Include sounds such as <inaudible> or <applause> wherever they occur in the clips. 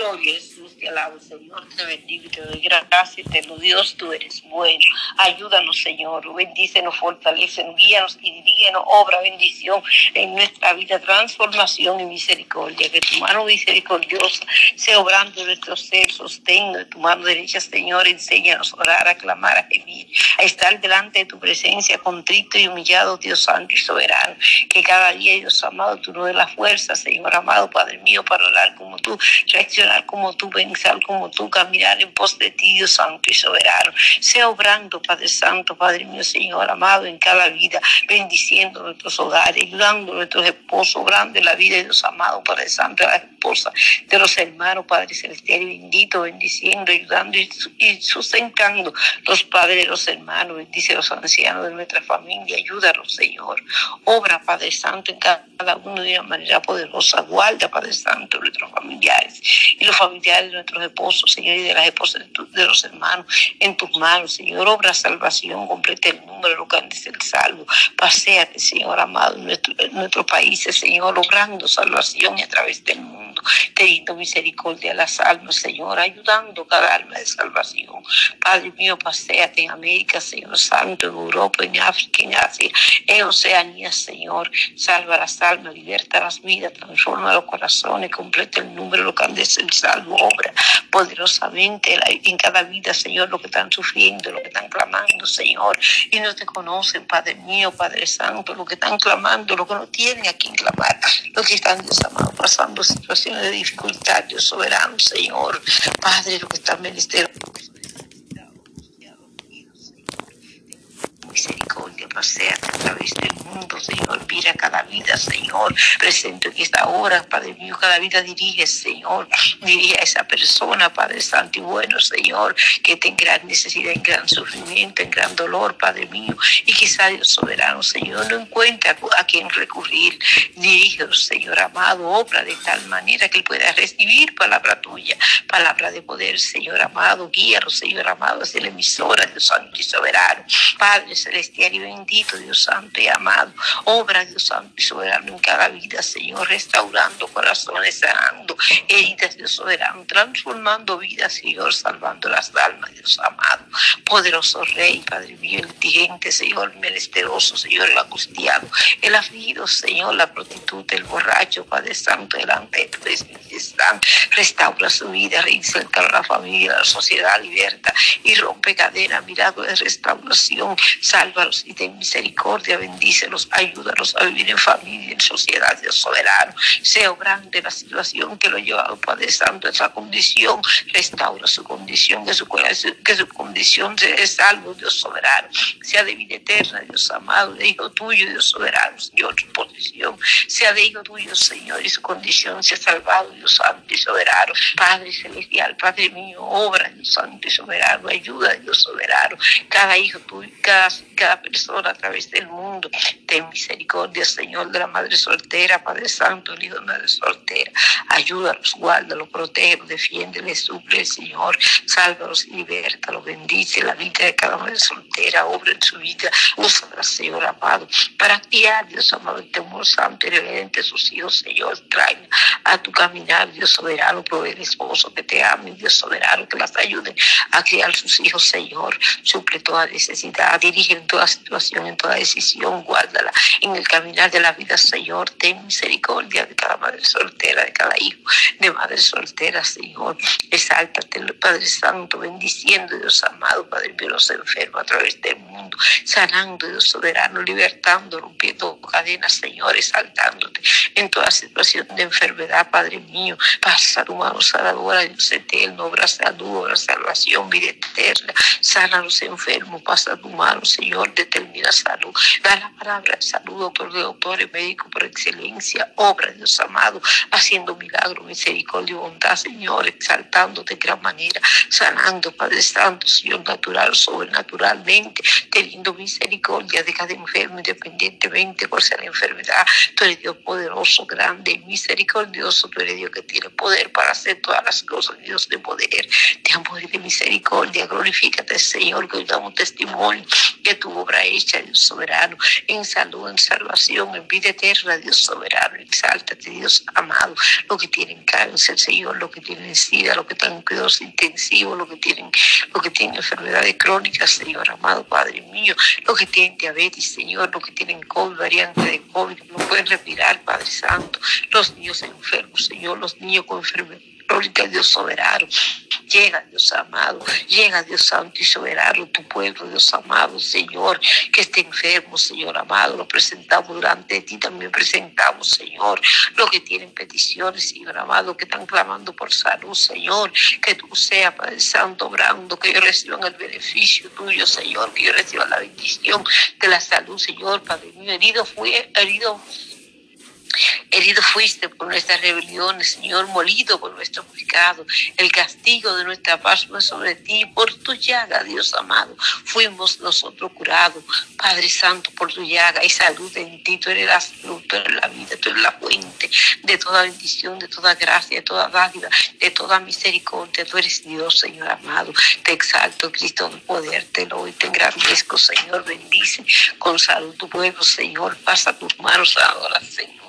Gloria Jesús, te alabo, Señor, te bendigo y te doy gracias, eterno Dios, tú eres bueno. Ayúdanos, Señor, bendícenos, fortalecenos, guíanos y dirígenos, obra, bendición en nuestra vida, transformación y misericordia. Que tu mano misericordiosa sea obrando nuestro ser, sosténlo de tu mano derecha, Señor, enséñanos a orar, a clamar, a gemir, a estar delante de tu presencia, contrito y humillado, Dios santo y soberano. Que cada día, Dios amado, tú nos des la fuerza, Señor amado, Padre mío, para orar como tú, reaccionar como tú, pensar como tú, caminar en pos de ti, Dios Santo y soberano. Sea obrando, Padre Santo, Padre mío, Señor amado, en cada vida, bendiciendo nuestros hogares, ayudando a nuestros esposos, obrando en la vida de Dios amado, Padre Santo, a la esposa de los hermanos, Padre Celestial y bendito, bendiciendo, ayudando y sustentando los padres de los hermanos, bendice a los ancianos de nuestra familia, ayúdanos, Señor. Obra, Padre Santo, en cada uno de una manera poderosa, guarda, Padre Santo, nuestros familiares y los familiares de nuestros esposos, Señor, y de las esposas de, los hermanos, en tus manos, Señor, obra salvación, completa el número, lo que antes el salvo, paséate, Señor amado, en, nuestro, en nuestros países, Señor, obrando salvación y a través del mundo, teniendo misericordia a las almas, Señor, ayudando cada alma de salvación. Padre mío, paséate en América, Señor Santo, en Europa, en África, en Asia, en Oceanía, Señor, salva las almas, liberta las vidas, transforma los corazones, completa el número, lo que antes el salvo, obra poderosamente en cada vida, Señor, lo que están sufriendo, lo que están clamando, Señor, y no te conocen, Padre mío, Padre Santo, lo que están clamando, lo que no tienen a quien clamar, lo que están, Dios pasando situaciones de dificultad, Dios soberano, Señor, Padre, lo que están menester misericordia pasea a través del mundo, Señor. Mira cada vida, Señor. Presento en esta hora, Padre mío, cada vida dirige, Señor. Dirige a esa persona, Padre Santo y bueno, Señor, que tenga gran necesidad, en gran sufrimiento, en gran dolor, Padre mío. Y quizá Dios soberano, Señor, no encuentra a quien recurrir. Dirígelo, Señor amado, obra de tal manera que él pueda recibir palabra tuya, palabra de poder, Señor amado. Guíalo, Señor amado, hacia la emisora, Dios Santo y soberano. Padre celestial y bendito, Dios santo y amado. Obra, Dios santo y soberano en cada vida, Señor, restaurando corazones, sanando heridas, Dios soberano, transformando vidas, Señor, salvando las almas, Dios amado. Poderoso Rey, Padre mío, el indigente, Señor, menesteroso, Señor, el angustiado, el afligido, Señor, la prostituta, el borracho, Padre Santo, delante de tu están. Restaura su vida, reinserta a la familia, la sociedad, liberta y rompe cadena, mirado de restauración Sálvalos y ten misericordia, bendícelos, ayúdalos a vivir en familia, en sociedad, Dios soberano. Sea grande la situación que lo ha llevado Padre Santo esa condición. Restaura su condición, que su, que su condición sea salvo, Dios soberano. Sea de vida eterna, Dios amado, de hijo tuyo, Dios soberano, Señor, su posición. Sea de hijo tuyo, Señor, y su condición sea salvado, Dios santo y soberano. Padre celestial, Padre mío, obra, Dios santo y soberano, ayuda, Dios soberano. Cada hijo tuyo, cada cada, persona a través mundo. Ten misericordia, Señor, de la Madre soltera, Padre Santo, el Hijo de Madre soltera. Ayúdalos, guárdalos, protégelos, defiéndeles, suple, Señor. Sálvalos y bendice la vida de cada madre soltera, obra en su vida. Úsala, Señor amado, para guiar, Dios amado, el temor santo y reverente sus hijos, Señor. Traen a tu caminar, Dios soberano, provee el esposo que te ame, Dios soberano, que las ayude a criar sus hijos, Señor. Suple toda necesidad, dirige en toda situación, en toda decisión, guárdala en el caminar de la vida, Señor. Ten misericordia de cada madre soltera, de cada hijo de madre soltera, Señor. Exáltate, Padre Santo, bendiciendo, Dios amado, Padre mío, los enfermos a través del mundo, sanando, Dios soberano, libertando, rompiendo cadenas, Señor, exaltándote en toda situación de enfermedad, Padre mío. Pasa tu mano sanadora, Dios eterno, obra salud, obra salvación, vida eterna. Sana a los enfermos, pasa tu mano, Señor, determina salud. Da la palabra de salud, por doctor y médico por excelencia, obra, Dios amado, haciendo milagro, misericordia y bondad, Señor, exaltándote de gran manera, sanando, Padre Santo, Señor, natural, sobrenaturalmente, teniendo misericordia de cada enfermo, independientemente por la enfermedad. Tú eres Dios poderoso, grande, misericordioso, tú eres Dios que tiene poder para hacer todas las cosas, Dios de poder, de amor y de misericordia. Glorifícate, Señor, que hoy damos testimonio que tu obra hecha, Dios soberano, en salud, en salvación, en vida eterna, Dios soberano. Exáltate, Dios amado. Lo que tienen cáncer, Señor, lo que tienen sida, lo que están cuidados intensivos, lo que tienen, lo que tienen enfermedades crónicas, Señor amado, Padre mío, lo que tienen diabetes, Señor, lo que tienen COVID, variante de COVID, no pueden respirar, Padre Santo, los niños enfermos, Señor, los niños con enfermedades Glórica Dios soberano. Llega, Dios amado. Llega, Dios santo y soberano, tu pueblo, Dios amado, Señor, que esté enfermo, Señor amado. Lo presentamos durante ti, también presentamos, Señor, lo que tienen peticiones, Señor amado, que están clamando por salud, Señor. Que tú seas, Padre Santo, obrando, que ellos reciban el beneficio tuyo, Señor, que ellos reciban la bendición de la salud, Señor, Padre mío. Herido fue, herido Herido fuiste por nuestras rebeliones, Señor, molido por nuestro pecado. El castigo de nuestra paz fue sobre ti. Por tu llaga, Dios amado, fuimos nosotros curados. Padre Santo, por tu llaga y salud en ti. Tú eres la salud, tú eres la vida, tú eres la fuente de toda bendición, de toda gracia, de toda dádiva, de toda misericordia. Tú eres Dios, Señor amado. Te exalto, Cristo, de poder, te lo y te engrandezco, Señor. Bendice con salud tu pueblo, Señor. Pasa tus manos ahora, Señor.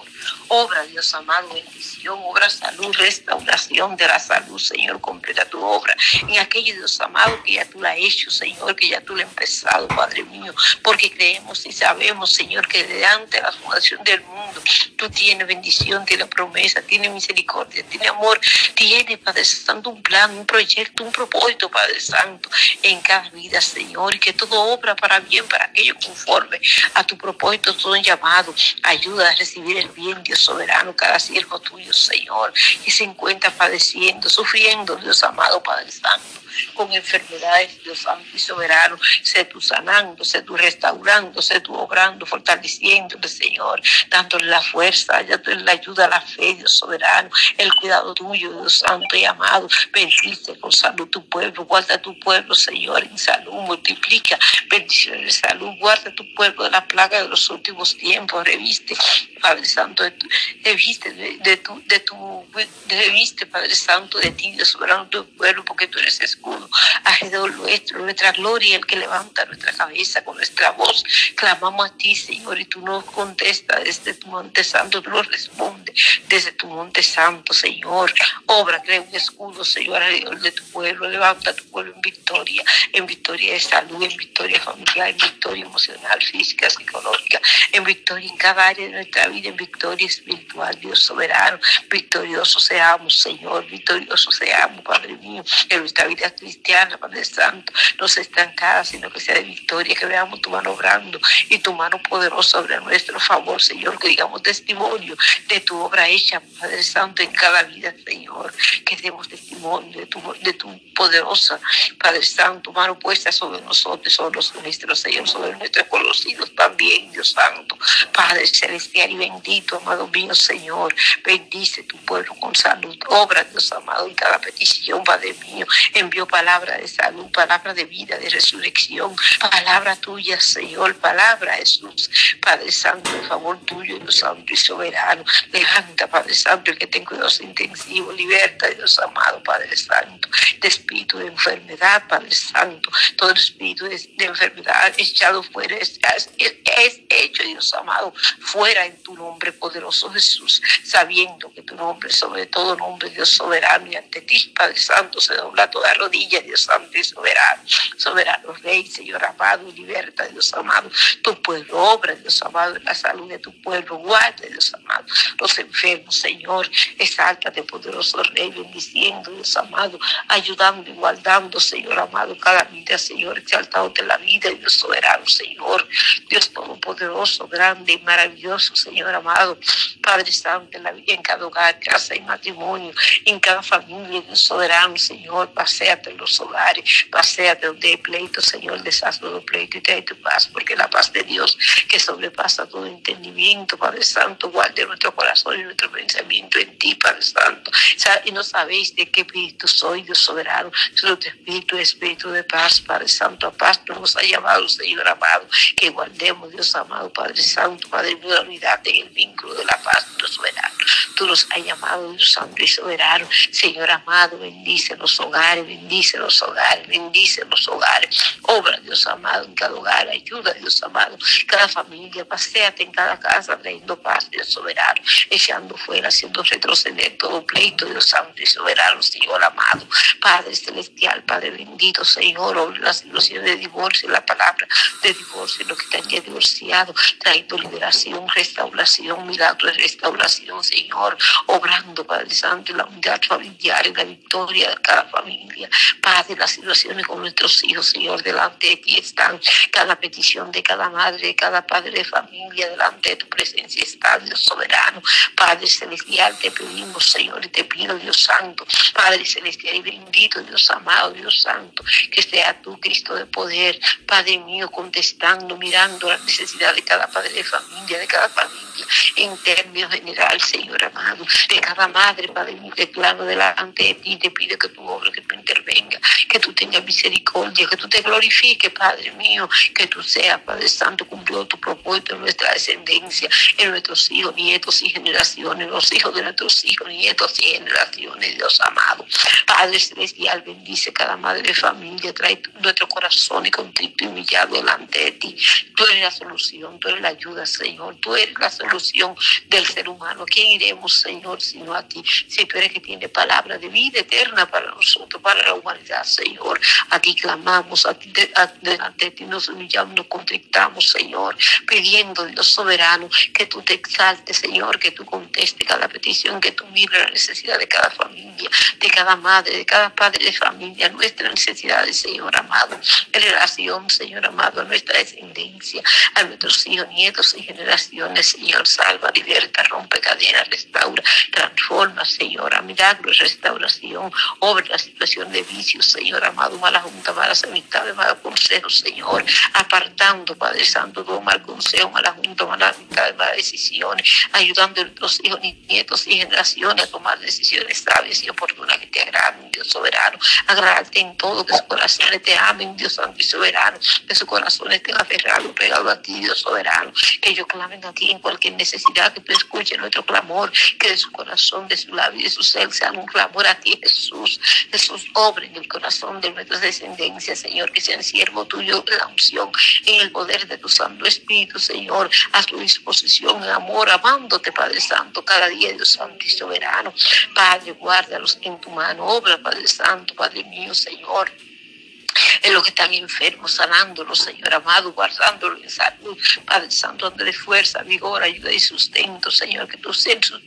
Obra, Dios amado, bendición, obra salud, restauración de la salud, Señor, completa tu obra. En aquello, Dios amado, que ya tú la has hecho, Señor, que ya tú la has empezado, Padre mío, porque creemos y sabemos, Señor, que delante de la fundación del mundo, tú tienes bendición, tienes promesa, tienes misericordia, tienes amor, tienes, Padre Santo, un plan, un proyecto, un propósito, Padre Santo, en cada vida, Señor, y que todo obra para bien, para aquello conforme a tu propósito, todo llamado, ayuda a recibir el bien, Dios soberano, cada siervo tuyo, Señor, que se encuentra padeciendo, sufriendo, Dios amado Padre Santo con enfermedades, Dios Santo y soberano. Sé tú sanando, sé tú restaurando, sé tú obrando, fortaleciéndole, Señor, dándole la fuerza, la ayuda la fe, Dios soberano, el cuidado tuyo, Dios Santo y amado. Bendice con salud tu pueblo, guarda tu pueblo, Señor, en salud, multiplica bendiciones de salud, guarda tu pueblo de la plaga de los últimos tiempos, reviste, Padre Santo, reviste de, tu, de tu, reviste, Padre Santo, de ti, Dios soberano, tu pueblo, porque tú eres escudo escudo nuestro, nuestra gloria, el que levanta nuestra cabeza con nuestra voz. Clamamos a ti, Señor, y tú nos contestas desde tu monte santo, tú nos respondes desde tu monte santo, Señor. Obra, crea un escudo, Señor, alrededor de tu pueblo. Levanta tu pueblo en victoria, en victoria de salud, en victoria familiar, en victoria emocional, física, psicológica, en victoria en cada área de nuestra vida, en victoria espiritual, Dios soberano. Victorioso seamos, Señor, victorioso seamos, Padre mío, en nuestra vida cristiana, Padre Santo, no sea estancada, sino que sea de victoria, que veamos tu mano obrando y tu mano poderosa sobre nuestro favor, Señor, que digamos testimonio de tu obra hecha, Padre Santo, en cada vida, Señor, que demos testimonio de tu, de tu poderosa, Padre Santo, mano puesta sobre nosotros, sobre los nuestros, Señor, sobre nuestros conocidos también, Dios Santo, Padre celestial y bendito, amado mío, Señor, bendice tu pueblo con salud, obra, Dios amado, en cada petición, Padre mío, palabra de salud, palabra de vida, de resurrección, palabra tuya, Señor, palabra Jesús, Padre Santo, en favor tuyo, Dios Santo y soberano. Levanta, Padre Santo, el que tenga cuidados intensivos, liberta, Dios amado, Padre Santo, de espíritu de enfermedad, Padre Santo, todo espíritu de, enfermedad echado fuera, es, es hecho, Dios amado, fuera en tu nombre poderoso Jesús, sabiendo que tu nombre, sobre todo nombre, Dios soberano, y ante ti, Padre Santo, se dobla toda rodilla Dios Santo y soberano, soberano Rey, Señor amado, liberta, Dios amado, tu pueblo, obra, Dios amado, en la salud de tu pueblo, guarda, Dios amado, los enfermos, Señor, exáltate, poderoso Rey, bendiciendo, Dios amado, ayudando, igualdando, Señor amado, cada vida, Señor, exaltado de la vida, Dios soberano, Señor, Dios todopoderoso, grande y maravilloso, Señor amado, Padre Santo, en la vida, en cada hogar, casa y matrimonio, en cada familia, Dios soberano, Señor, pasea en los hogares, paséate donde hay pleito, Señor, deshaz los pleito y trae tu paz, porque la paz de Dios que sobrepasa todo entendimiento, Padre Santo, guarde nuestro corazón y nuestro pensamiento en ti, Padre Santo. Y no sabéis de qué espíritu soy, Dios soberano, solo tu espíritu, espíritu de paz, Padre Santo, a paz nos ha llamado, Señor amado, que guardemos, Dios amado, Padre Santo, Padre la unidad en el vínculo de la paz, Dios soberano. Tú nos has llamado, Dios Santo y soberano, Señor amado, bendice los hogares, bendice bendice los hogares, bendice los hogares. Obra, Dios amado, en cada hogar, ayuda, Dios amado, cada familia, paseate en cada casa, trayendo paz, Dios soberano, echando fuera, haciendo retroceder todo pleito, Dios santo y soberano, Señor amado. Padre celestial, Padre bendito, Señor, obra la situación de divorcio, la palabra de divorcio, lo que te haya divorciado, trayendo liberación, restauración, milagro de restauración, Señor, obrando, Padre Santo, la unidad familiar y la victoria de cada familia. Padre, las situaciones con nuestros hijos, Señor, delante de ti están. Cada petición de cada madre, de cada padre de familia, delante de tu presencia está, Dios soberano. Padre celestial, te pedimos, Señor, y te pido, Dios santo, Padre celestial y bendito, Dios amado, Dios santo, que sea tú, Cristo de poder, Padre mío, contestando, mirando la necesidad de cada padre de familia, de cada familia, en términos general, Señor amado, de cada madre, Padre mío, te clamo delante de ti, te pido que tu obra, que tú intervenga, que tú tengas misericordia, que tú te glorifiques, Padre mío, que tú seas, Padre Santo, cumplido tu propósito en nuestra descendencia, en nuestros hijos, nietos y generaciones, los hijos de nuestros hijos, nietos y generaciones, Dios amado. Padre Celestial, bendice cada madre de familia, trae nuestro corazón y contrito y humillado delante de ti. Tú eres la solución, tú eres la ayuda, Señor, tú eres la solución del ser humano. ¿Quién iremos, Señor, sino a ti? Si tú eres que tiene palabra de vida eterna para nosotros, para la humanidad, Señor. A ti clamamos, a ti, delante de ti nos humillamos, nos contrictamos, Señor, pidiendo, Dios soberano, que tú te exaltes, Señor, que tú contestes cada petición, que tú mires la necesidad de cada familia, de cada madre, de cada padre de familia, nuestras necesidades, Señor amado, en relación, Señor amado, a nuestra descendencia, a nuestros hijos, nietos y generaciones, Señor, salva, liberta, rompe cadenas, restaura, transforma, Señor, a milagros, restauración, obra la situación de vicios, Señor amado, mala junta, malas amistades, malos consejos, Señor, apartando, Padre Santo, todo mal consejo, mala junta, malas amistades, malas decisiones, ayudando a nuestros hijos, nietos y generaciones a tomar decisiones sabias y oportunas. Que te agraden, Dios soberano, agradarte en todo, que sus corazones te amen, Dios santo y soberano, que sus corazones estén aferrados, pegados a ti, Dios soberano, que ellos clamen a ti en cualquier necesidad, que tú escuches nuestro clamor, que de su corazón, de su labio y de su ser sea un clamor a ti, Jesús, Jesús, obra en el corazón de nuestras descendencias, Señor, que sean siervo tuyo de la unción, en el poder de tu Santo Espíritu, Señor, a tu disposición, en amor, amándote, Padre Santo, cada día, Dios Santo y soberano. Padre, guárdalos en tu mano, obra, Padre Santo, Padre mío, Señor en los que están enfermos, sanándolos, Señor amado, guardándolos en salud. Padre Santo, de fuerza, vigor, ayuda y sustento, Señor, que tú,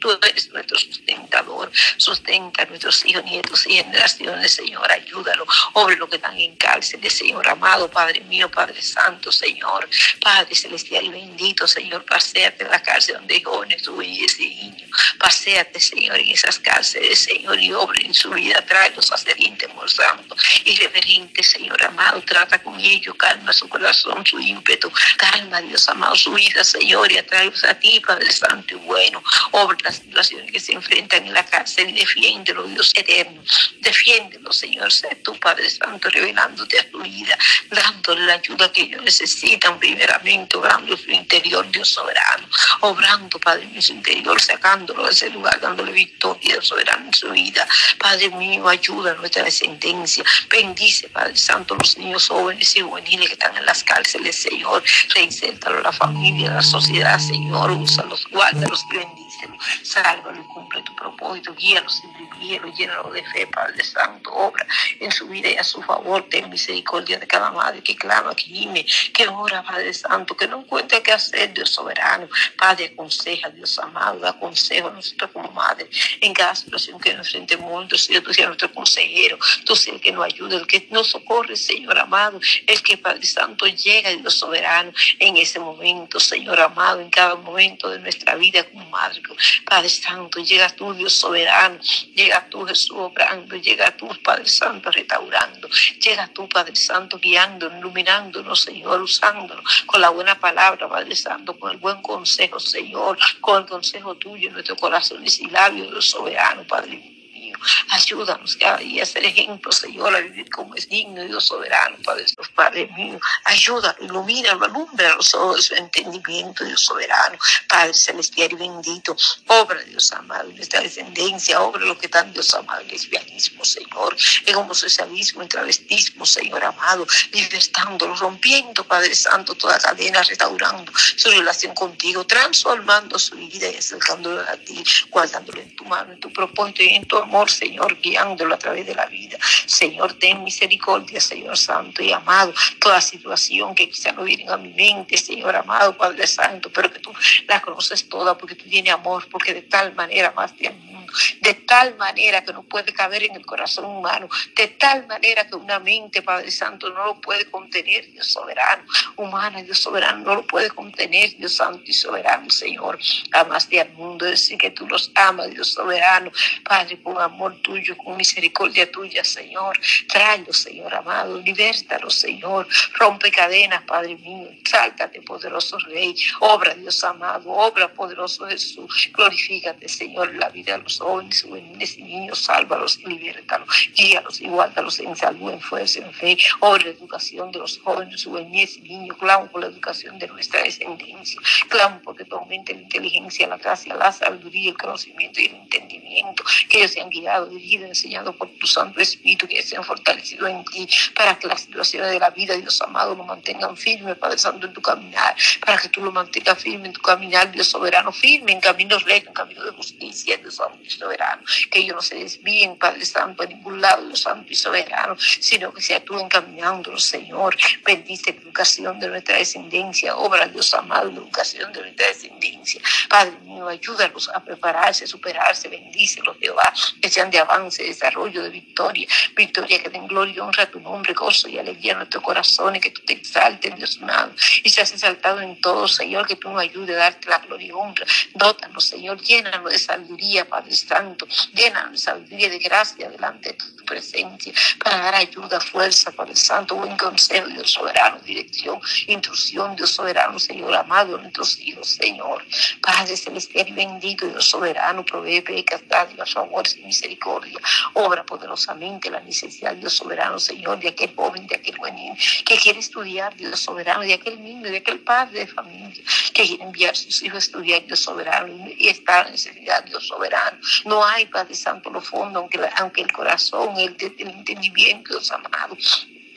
tú eres nuestro sustentador. Sustenta a nuestros hijos, nietos y generaciones, Señor, ayúdalo. Obre los que están en cárceles, Señor amado, Padre mío, Padre Santo, Señor. Padre celestial y bendito, Señor, paséate en la cárcel donde jóvenes, y ese niño. Paséate, Señor, en esas cárceles, Señor, y obre en su vida, tráelos a ser amor santo y reverente, Señor amado, trata con ellos, calma su corazón, su ímpetu, calma, Dios amado, su vida, Señor, y atrae a ti, Padre Santo y bueno, obra las situaciones que se enfrentan en la cárcel y defiéndelo, Dios eterno, defiéndelo, Señor, sé tú, Padre Santo, revelándote a tu vida, dándole la ayuda que ellos necesitan, primeramente, obrando su Dios soberano, obrando, Padre mío, su interior, sacándolo de ese lugar, dándole victoria, soberano en su vida, Padre mío, ayuda a nuestra descendencia, bendice, Padre Santo, los niños jóvenes y juveniles que están en las cárceles, Señor. Reinsértalo a la familia, a la sociedad, Señor. Úsalos, guárdalos y y cumple tu propósito. Guíalos y guíalos, llénalo de fe, Padre Santo. Obra en su vida y a su favor. Ten misericordia de cada madre que clama, que gime, que ora, Padre Santo, que no encuentra qué hacer, Dios soberano. Padre, aconseja, Dios amado, da consejo a nosotros como madre. En cada situación que nos enfrentemos, Señor, tú seas nuestro consejero. Tú seas el que nos ayude, el que nos socorre corre, Señor amado, el que Padre Santo llega, Dios soberano, en ese momento, Señor amado, en cada momento de nuestra vida como madre. Padre Santo, llega tú, Dios soberano, llega tú, Jesús obrando, llega tú, Padre Santo, restaurando, llega tú, Padre Santo, guiándonos, iluminándonos, Señor, usándonos con la buena palabra, Padre Santo, con el buen consejo, Señor, con el consejo tuyo en nuestro corazón y labios, Dios soberano, Padre. Ayúdanos día a ser ejemplo, Señor, a vivir como es digno, Dios soberano, Padre, Padre mío. Ayúdalo, ilumina, alumbra los ojos de su entendimiento, Dios soberano, Padre celestial y bendito. Obra, Dios amado, nuestra descendencia, obra lo que tan Dios amado, el lesbianismo, Señor, en homosexualismo, en travestismo, Señor amado, libertándolo, rompiendo, Padre Santo, toda cadena, restaurando su relación contigo, transformando su vida y acercándolo a ti, guardándolo en tu mano, en tu propósito y en tu amor, Señor, guiándolo a través de la vida. Señor, ten misericordia, Señor Santo y amado, toda situación que quizá no viene a mi mente, Señor amado, Padre Santo, pero que tú la conoces toda porque tú tienes amor, porque de tal manera más te de tal manera que no puede caber en el corazón humano, de tal manera que una mente, Padre Santo, no lo puede contener, Dios soberano, humana, Dios soberano, no lo puede contener, Dios santo y soberano, Señor. Amaste al mundo, decir que tú los amas, Dios soberano, Padre, con amor tuyo, con misericordia tuya, Señor. Tráelo, Señor amado, libértalo, Señor. Rompe cadenas, Padre mío, sáltate, poderoso Rey. Obra, Dios amado, obra, poderoso Jesús. Glorifícate, Señor, la vida de los jóvenes, y niños, sálvalos y libértalos, guíalos y guárdalos en salud, en fuerza, en fe, o la educación de los jóvenes, juveniles y niños, clamo por la educación de nuestra descendencia, clamo porque tu aumente la inteligencia, la gracia, la sabiduría, el conocimiento y el entendimiento, que ellos sean guiados, dirigidos, enseñados por tu Santo Espíritu, que sean fortalecidos en ti, para que las situaciones de la vida, Dios amado, lo mantengan firme, Padre Santo, en tu caminar, para que tú lo mantengas firme en tu caminar, Dios soberano, firme en caminos rectos, en caminos de justicia, Dios amado soberano, que ellos no se desvíen, Padre Santo, a ningún lado, Dios Santo y soberano, sino que se actúen caminando, Señor. Bendice la educación de nuestra descendencia, obra, Dios amado, la educación de nuestra descendencia. Padre mío, ayúdalos a prepararse, a superarse, bendícelos, Jehová, que sean de avance, desarrollo, de victoria, victoria que den gloria y honra a tu nombre, gozo y alegría a nuestros corazones, que tú te exaltes, Dios amado, y seas exaltado en todo, Señor, que tú nos ayudes a darte la gloria y honra. Dótanos, Señor, llénanos de sabiduría, Padre Santo, llena de sabiduría de gracia delante de tu presencia para dar ayuda, fuerza, Padre Santo, buen consejo, Dios soberano, dirección, intrusión, Dios soberano, Señor amado, nuestros hijos, Señor. Padre celestial y bendito, Dios soberano, provee becas, dádivas, favor y misericordia. Obra poderosamente la necesidad, Dios soberano, Señor, de aquel joven, de aquel buen niño que quiere estudiar, Dios soberano, de aquel niño, de aquel padre de familia que quiere enviar a sus hijos a estudiar, Dios soberano, y está en necesidad, Dios soberano. No hay, Padre Santo, lo fondo, aunque, aunque el corazón, el entendimiento, Dios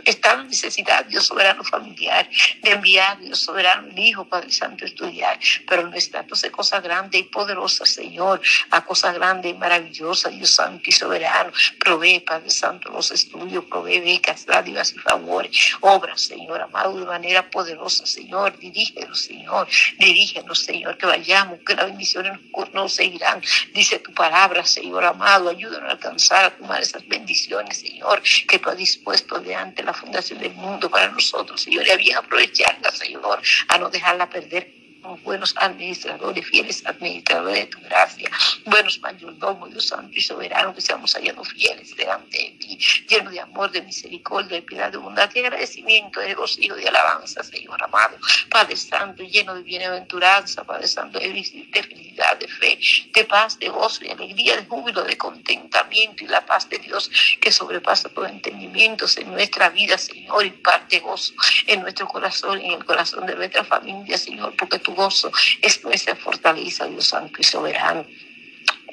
en necesidad, Dios soberano familiar, de enviar, Dios soberano, el Hijo, Padre Santo, estudiar. Pero no está de cosas grandes y poderosas, Señor, a cosas grandes y maravillosas, Dios Santo y soberano. Provee, Padre Santo, los estudios, provee becas, dádivas y favores. Obra, Señor, amado, de manera poderosa, Señor. Dirígenos, Señor. Dirígenos, Señor, que vayamos, que las bendiciones nos seguirán. Dice tu palabra, Señor amado. Ayúdanos a alcanzar, a tomar esas bendiciones, Señor, que tú has dispuesto de ante la fundación del mundo para nosotros, Señor, y había aprovecharla, Señor, a no dejarla perder buenos administradores, fieles administradores de tu gracia, buenos mayordomos, Dios Santo y soberano, que seamos hallados fieles delante de ti, llenos de amor, de misericordia, de piedad, de bondad, de agradecimiento, de gozo, de alabanza, Señor amado, Padre Santo, lleno de bienaventuranza, Padre Santo, de, de felicidad, de fe, de paz, de gozo y alegría, de júbilo, de contentamiento y la paz de Dios que sobrepasa todo entendimiento en nuestra vida, Señor, y parte gozo en nuestro corazón, en el corazón de nuestra familia, Señor, porque tu gozo es nuestra fortaleza, Dios Santo y soberano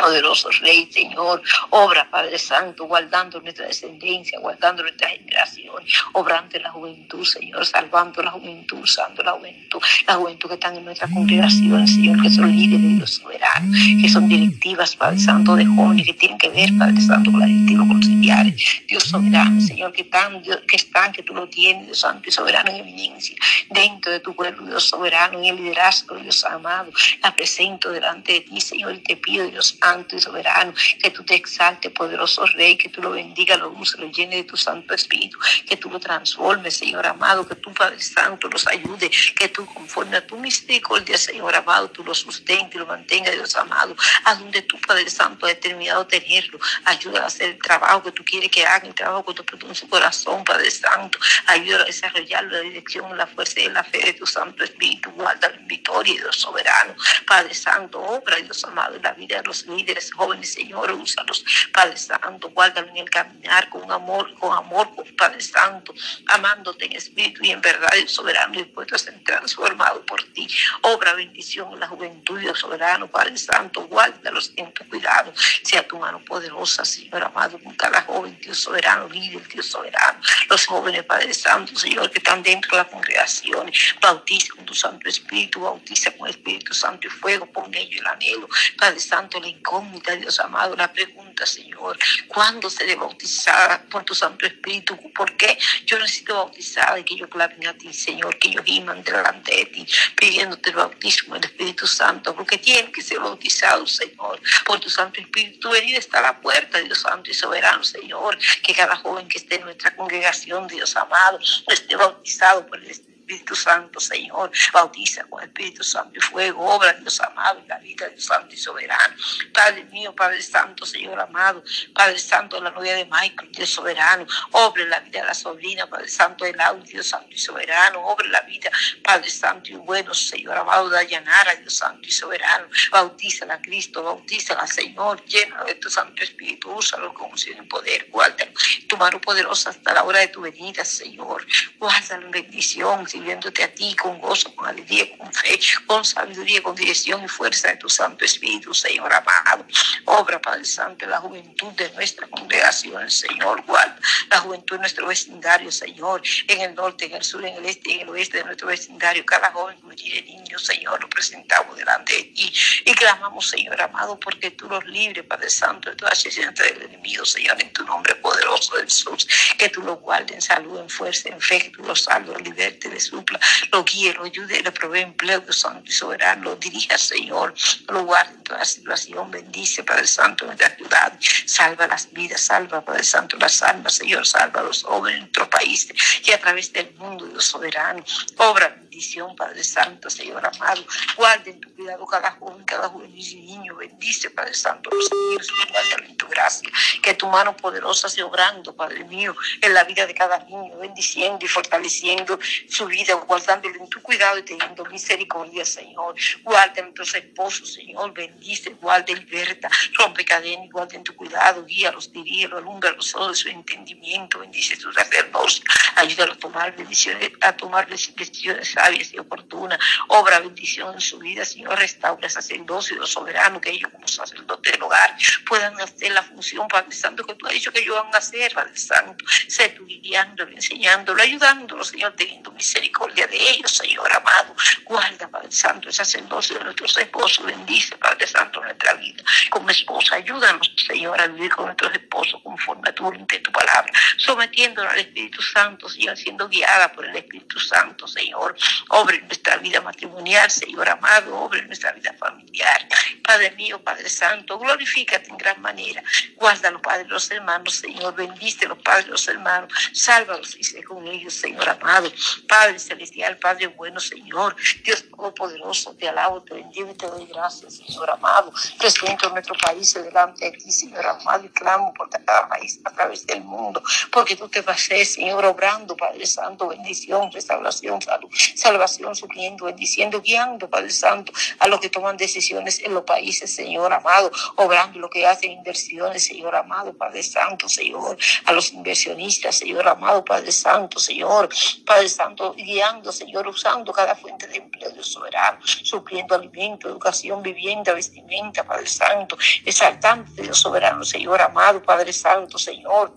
poderoso Rey, Señor, obra, Padre Santo, guardando nuestra descendencia, guardando nuestra generación, obrando en la juventud, Señor, salvando la juventud, usando la juventud, la juventud que están en nuestra congregación, Señor, que son líderes, Dios soberano, que son directivas, Padre Santo, de jóvenes, que tienen que ver, Padre Santo, con la directiva conciliar, Dios soberano, Señor, que están, que están, que tú lo tienes, Dios Santo y soberano en eminencia, dentro de tu pueblo, Dios soberano, en el liderazgo, Dios amado, la presento delante de ti, Señor, y te pido, Dios santo y soberano, que tú te exalte, poderoso Rey, que tú lo bendiga, lo use, lo llene de tu Santo Espíritu, que tú lo transformes, Señor amado, que tú, Padre Santo, los ayude, que tú, conforme a tu misericordia, Señor amado, tú lo sustentes y lo mantenga, Dios amado, a donde tú, Padre Santo, has determinado tenerlo, ayuda a hacer el trabajo que tú quieres que haga el trabajo que tú puesto en su corazón, Padre Santo. Ayuda a desarrollar la dirección, la fuerza y la fe de tu Santo Espíritu. Guarda en victoria, Dios soberano. Padre Santo, obra, Dios amado, en la vida de los líderes jóvenes, Señor, úsalos. Padre Santo, guárdalo en el caminar con amor, con amor, Padre Santo, amándote en espíritu y en verdad, Dios soberano, y puesto a ser transformado por ti. Obra bendición en la juventud, Dios soberano, Padre Santo, guárdalos en tu cuidado. Sea tu mano poderosa, Señor amado, con cada joven, Dios soberano, líder, Dios soberano. Los jóvenes, Padre Santo, Señor, que están dentro de la congregación, bautiza con tu Santo Espíritu, bautiza con el Espíritu Santo y fuego, pon ello el anhelo. Padre Santo, la incógnita, Dios amado, la pregunta, Señor, ¿cuándo seré bautizada por tu Santo Espíritu? ¿Por qué yo necesito bautizada y que yo clamen a ti, Señor, que yo giman delante de ti, pidiéndote el bautismo del Espíritu Santo, porque tiene que ser bautizado, Señor, por tu Santo Espíritu. Venida está la puerta, Dios Santo y Soberano, Señor, que cada joven que esté en nuestra congregación, Dios amado, esté bautizado por el Espíritu Espíritu Santo, Señor. Bautiza con Espíritu Santo y fuego. Obra, Dios amado, en la vida Dios Santo y soberano. Padre mío, Padre Santo, Señor amado. Padre Santo, la novia de Michael, Dios soberano. Obra en la vida de la sobrina, Padre Santo, el audio, Dios Santo y soberano. Obra en la vida, Padre Santo y bueno, Señor amado, Dayanara, Dios Santo y soberano. Bautízala, Cristo, bautízala, Señor. Llena de tu Santo Espíritu. Úsalo con unción y poder. Guárdalo. Tu mano poderosa hasta la hora de tu venida, Señor. Guárdalo en bendición sirviéndote a ti con gozo, con alegría, con fe, con sabiduría, con dirección y fuerza de tu Santo Espíritu, Señor amado. Obra, Padre Santo, la juventud de nuestra congregación, Señor, guarda la juventud de nuestro vecindario, Señor, en el norte, en el sur, en el este y en el oeste de nuestro vecindario, cada joven tiene niños, Señor, lo presentamos delante de ti y clamamos, Señor amado, porque tú los libres, Padre Santo, de toda asistencia del enemigo, Señor, en tu nombre poderoso, Jesús, que tú los guardes en salud, en fuerza, en fe, que tú los salves, liberte de supla, lo guíe, lo ayude, le provee empleo, Santo y soberano, lo dirija, Señor, lo guarde en toda situación, bendice, Padre Santo, nuestra ciudad, salva las vidas, salva, Padre Santo, las almas, Señor, salva a los hombres en nuestro país y a través del mundo, Dios soberano, obra bendición, Padre Santo, Señor amado, guarde en tu cuidado cada joven, cada joven y niño, bendice, Padre Santo, los niños, guárdalo en tu gracia, que tu mano poderosa sea obrando, Padre mío, en la vida de cada niño, bendiciendo y fortaleciendo su vida, guardándolo en tu cuidado y teniendo misericordia, Señor. Guarda a nuestros esposos, Señor, bendice, guarda y liberta, rompe cadenas, guarda en tu cuidado, guía los dirige, alumbra los ojos de su entendimiento, bendice sus sacerdotes, ayúdalo a tomar bendiciones, a tomar decisiones sabias y oportunas, obra bendición en su vida, Señor, restaura sacerdocio, los soberano, que ellos como sacerdotes del hogar puedan hacer la función, Padre Santo, que tú has dicho que ellos van a hacer, Padre Santo, sé tú guiándolo, enseñándolo, ayudándolo, Señor, teniendo misericordia de ellos, Señor amado. Guarda, Padre Santo, el sacerdocio de nuestros esposos. Bendice, Padre Santo, nuestra vida como esposa. Ayúdanos, Señor, a vivir con nuestros esposos conforme a tu voluntad tu palabra, sometiéndonos al Espíritu Santo, Señor, siendo guiada por el Espíritu Santo, Señor. Obre nuestra vida matrimonial, Señor amado, obre en nuestra vida familiar. Padre mío, Padre Santo, glorifícate en gran manera. Guárdalo, Padre, los hermanos, Señor. Bendice los padres, los hermanos. Sálvalos y sé con ellos, Señor amado. Padre celestial, Padre bueno, Señor, Dios Todopoderoso, te alabo, te bendigo y te doy gracias, Señor amado. Presento nuestro país delante de ti, Señor amado, y clamo por cada país a través del mundo, porque tú te vas a ser, Señor, obrando, Padre Santo, bendición, restauración, salud, salvación, supliendo, bendiciendo, guiando, Padre Santo, a los que toman decisiones en los países, Señor amado, obrando lo que hacen inversiones, Señor amado, Padre Santo, Señor, a los inversionistas, Señor amado, Padre Santo, Señor, Padre Santo, guiando, Señor, usando cada fuente de empleo, Dios soberano, supliendo alimento, educación, vivienda, vestimenta, Padre Santo, exaltando, Dios soberano, Señor amado, Padre Santo, Señor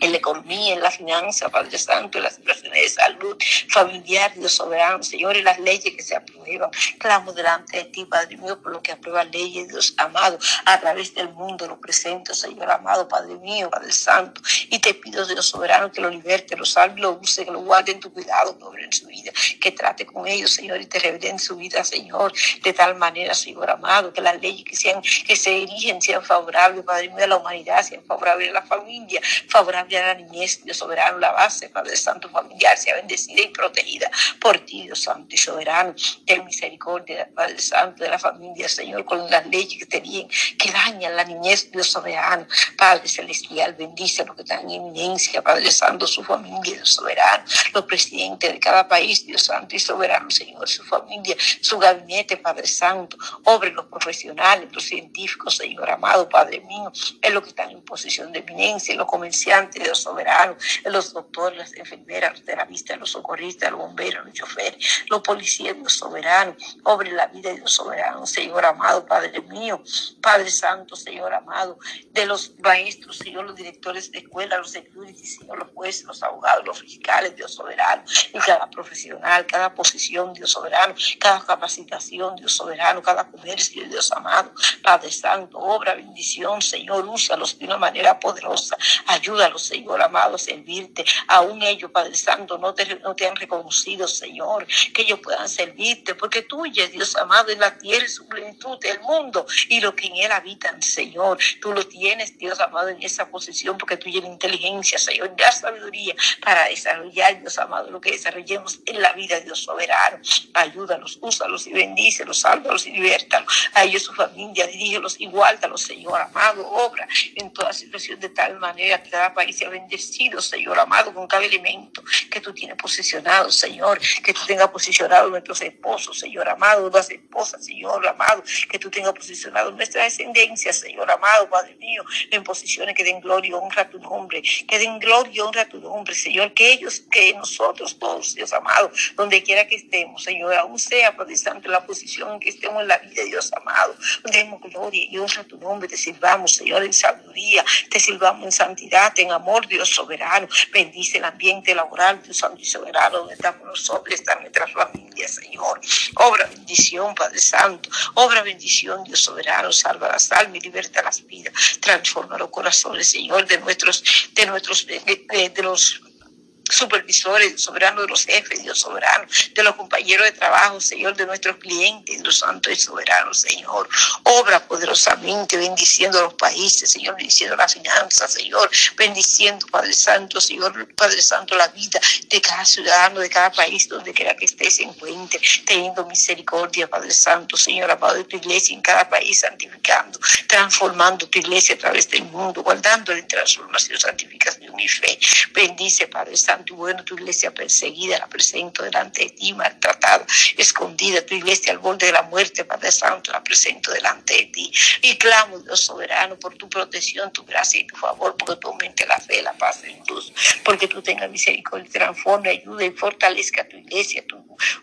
en la economía, en la finanza, Padre Santo, en las situaciones de salud familiar, Dios soberano, Señor, y las leyes que se aprueban. Clamo delante de ti, Padre mío, por lo que aprueba leyes, Dios amado, a través del mundo lo presento, Señor amado, Padre mío, Padre Santo, y te pido, Dios soberano, que lo liberte, lo salve, lo use, que lo guarde en tu cuidado, obre en su vida, que trate con ellos, Señor, y te revele en su vida, Señor, de tal manera, Señor amado, que las leyes que, sean, que se erigen sean favorables, Padre mío, a la humanidad, sean favorables a la familia, favorables a la niñez, Dios soberano, la base, Padre Santo, familiar, sea bendecida y protegida por ti, Dios Santo y soberano. Ten misericordia, Padre Santo, de la familia, Señor, con las leyes que tenían, que dañan la niñez, Dios soberano. Padre celestial, bendice lo que están en eminencia, Padre Santo, su familia, Dios soberano, los presidentes de cada país, Dios Santo y soberano, Señor, su familia, su gabinete, Padre Santo, obre los profesionales, los científicos, Señor amado, Padre mío, en los que están en posición de eminencia, en los comerciantes, Dios soberano, los doctores, las enfermeras, los terapistas, los socorristas, los bomberos, los choferes, los policías, Dios soberano, obre la vida Dios soberano, Señor amado, Padre mío, Padre Santo, Señor amado, de los maestros, Señor, los directores de escuela, los security, Señor, los jueces, los abogados, los fiscales, Dios soberano, y cada profesional, cada posición, Dios soberano, cada capacitación, Dios soberano, cada comercio, Dios amado, Padre Santo, obra, bendición, Señor, úsalos de una manera poderosa, ayúdalos, Señor amado, servirte, aún ellos, Padre Santo, no te, no te han reconocido, Señor, que ellos puedan servirte, porque tuya, Dios amado, en la tierra y su plenitud del mundo y lo que en él habitan, Señor, tú lo tienes, Dios amado, en esa posición, porque tú tienes inteligencia, Señor, da sabiduría para desarrollar, Dios amado, lo que desarrollemos en la vida, Dios soberano. Ayúdalos, úsalos y bendícelos, sálvalos y libertalos. A ellos, su familia, dirígelos y guárdalos, Señor amado, obra en toda situación de tal manera que cada país sea bendecido, Señor amado, con cada elemento que tú tienes posicionado, Señor, que tú tengas posicionado nuestros esposos, Señor amado, las esposas, Señor amado, que tú tengas posicionado nuestra descendencia, Señor amado, Padre mío, en posiciones que den gloria y honra a tu nombre, que den gloria y honra a tu nombre, Señor, que ellos, que nosotros todos, Dios amado, donde quiera que estemos, Señor, aún sea, Padre Santo, la posición en que estemos en la vida, Dios amado, demos gloria y honra a tu nombre, te sirvamos, Señor, en sabiduría, te sirvamos en santidad, en amor, Dios soberano, bendice el ambiente laboral, Dios santo y soberano, donde estamos nosotros, están nuestras familias, Señor, obra bendición, Padre Santo, obra bendición, Dios soberano, salva las almas y liberta las vidas, transforma los corazones, Señor, de nuestros, de nuestros, de, de los supervisores, soberano de los jefes, Dios soberano, de los compañeros de trabajo, Señor, de nuestros clientes, Dios santo y soberano, Señor. Obra poderosamente, bendiciendo a los países, Señor, bendiciendo las finanzas, Señor, bendiciendo, Padre Santo, Señor, Padre Santo, la vida de cada ciudadano, de cada país, donde quiera que esté, se encuentre, teniendo misericordia, Padre Santo, Señor, amado de tu iglesia en cada país, santificando, transformando tu iglesia a través del mundo, guardando en transformación, santificación y fe. Bendice, Padre Santo Santo y bueno, tu iglesia perseguida, la presento delante de ti, maltratada, escondida, tu iglesia al borde de la muerte, Padre Santo, la presento delante de ti. Y clamo, Dios soberano, por tu protección, tu gracia y tu favor, porque tú aumente la fe, la paz la luz, porque tú tengas misericordia, transforme, ayude y fortalezca tu iglesia, tu,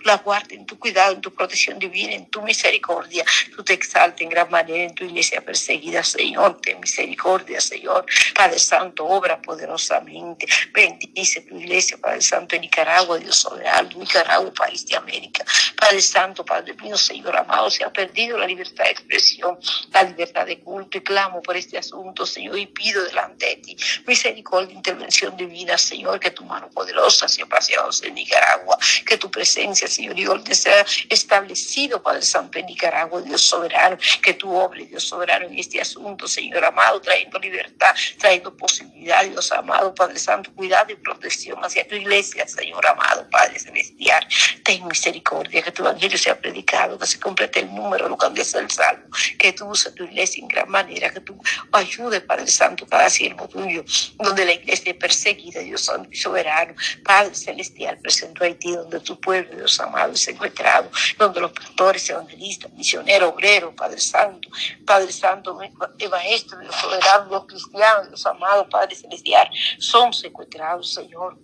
la guarde en tu cuidado, en tu protección divina, en tu misericordia. Tú te exaltes en gran manera en tu iglesia perseguida, Señor, ten misericordia, Señor. Padre Santo, obra poderosamente. Bendice tu iglesia, Padre Santo, en Nicaragua, Dios soberano, Nicaragua, país de América. Padre Santo, Padre mío, Señor amado, se ha perdido la libertad de expresión, la libertad de culto y clamo por este asunto, Señor, y pido delante de ti misericordia, intervención divina, Señor, que tu mano poderosa sea paseada en Nicaragua, que tu presencia, Señor, y orden sea establecido, Padre Santo, en Nicaragua, Dios soberano, que tu obra, Dios soberano, en este asunto, Señor amado, trayendo libertad, trayendo posibilidad, Dios amado, Padre Santo, cuidado y protección hacia tu iglesia, Señor amado, Padre Celestial. Ten misericordia, que tu evangelio sea predicado, que se complete el número, lo dice el salmo, que tú uses tu iglesia en gran manera, que tú ayudes, Padre Santo, cada siervo tuyo, donde la iglesia es perseguida, Dios Santo y soberano, Padre Celestial, presento a ti, donde tu pueblo, Dios amado, es encontrado, donde los pastores, evangelistas, misioneros, obreros, Padre Santo, Padre Santo, Maestro, Dios soberano, los cristianos, Dios amado, Padre Celestial, son secuestrados, Señor.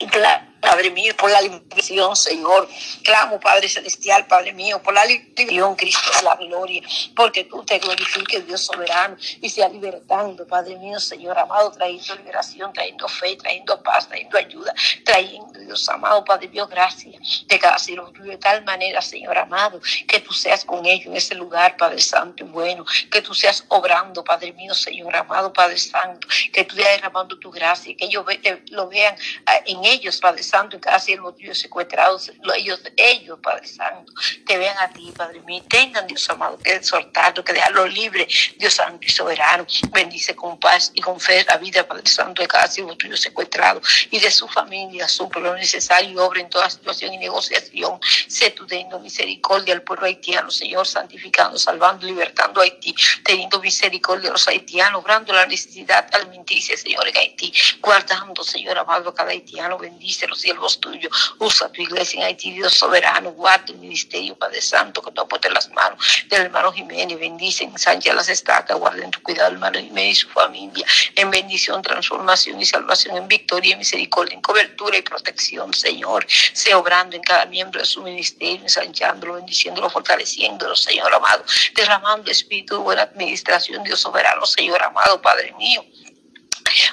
Y claro, Padre mío, por la liberación, Señor. Clamo, Padre Celestial, Padre mío, por la liberación, Cristo de la gloria, porque tú te glorifiques, Dios soberano, y sea libertando, Padre mío, Señor amado, trayendo liberación, trayendo fe, trayendo paz, trayendo ayuda, trayendo, Dios amado, Padre mío, gracias de cada siervo de tal manera, Señor amado, que tú seas con ellos en ese lugar, Padre Santo y bueno, que tú seas obrando, Padre mío, Señor amado, Padre Santo, que tú seas derramando tu gracia, que ellos lo vean ah, en ellos, Padre Santo Santo, y cada siervo tuyo secuestrado, ellos, ellos, Padre Santo, te vean a ti, Padre mío, tengan, Dios amado, que exhortarlo, que dejarlo libre, Dios Santo y soberano. Bendice con paz y con fe la vida, Padre Santo, de cada siervo tuyo secuestrado y de su familia, su lo necesario y obra en toda situación y negociación. Sé tú teniendo misericordia al pueblo haitiano, Señor, santificando, salvando, libertando a Haití, teniendo misericordia a los haitianos, obrando la necesidad alimenticia, Señor, en Haití, guardando, Señor amado, a cada haitiano, bendice los siervos tuyos, usa tu iglesia en Haití, Dios soberano, guarda el ministerio, Padre Santo, que tú aportes las manos del hermano Jiménez, bendice, ensancha las estacas, guarda en tu cuidado el hermano Jiménez y su familia, en bendición, transformación y salvación, en victoria y misericordia, en cobertura y protección, Señor, sea obrando en cada miembro de su ministerio, ensanchándolo, bendiciéndolo, fortaleciéndolo, Señor amado, derramando espíritu de buena administración, Dios soberano, Señor amado, Padre mío.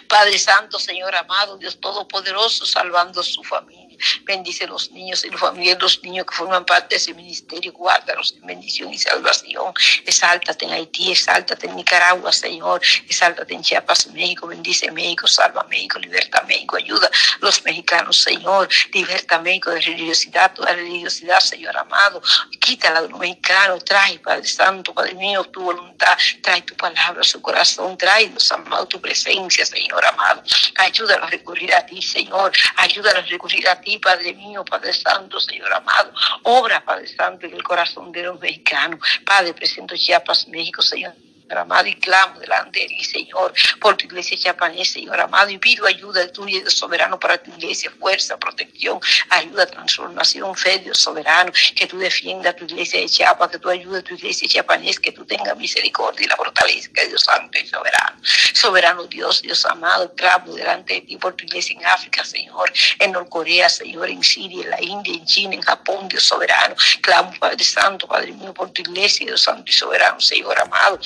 Padre Santo, Señor amado, Dios Todopoderoso, salvando su familia. <laughs> Bendice los niños y los familias, los niños que forman parte de ese ministerio. Guárdalos en bendición y salvación. Exáltate en Haití, exáltate en Nicaragua, Señor. Exáltate en Chiapas, México. Bendice México, salva México, liberta México. Ayuda a los mexicanos, Señor. Liberta México de religiosidad, toda religiosidad, Señor amado. Quítala de los mexicanos. Trae, Padre Santo, Padre mío, tu voluntad. Trae tu palabra a su corazón. Trae, los amados, tu presencia, Señor amado. Ayúdalos a recurrir a ti, Señor. Ayúdalos a recurrir a ti Padre mío, Padre Santo, Señor amado. Obra, Padre Santo, en el corazón de los mexicanos. Padre, presento Chiapas, México, Señor amado, y clamo delante de ti, Señor, por tu iglesia japonesa, Señor amado, y pido ayuda tuya, Dios soberano, para tu iglesia, fuerza, protección, ayuda, transformación, fe, Dios soberano, que tú defiendas tu iglesia de Chiapas, que tú ayudes a tu iglesia japonesa, que tú tengas misericordia y la fortaleza, que Dios santo y soberano. Soberano Dios, Dios amado, clamo delante de ti por tu iglesia en África, Señor, en Norcorea, Señor, en Siria, en la India, en China, en Japón, Dios soberano. Clamo, Padre Santo, Padre mío, por tu iglesia, Dios santo y soberano, Señor amado,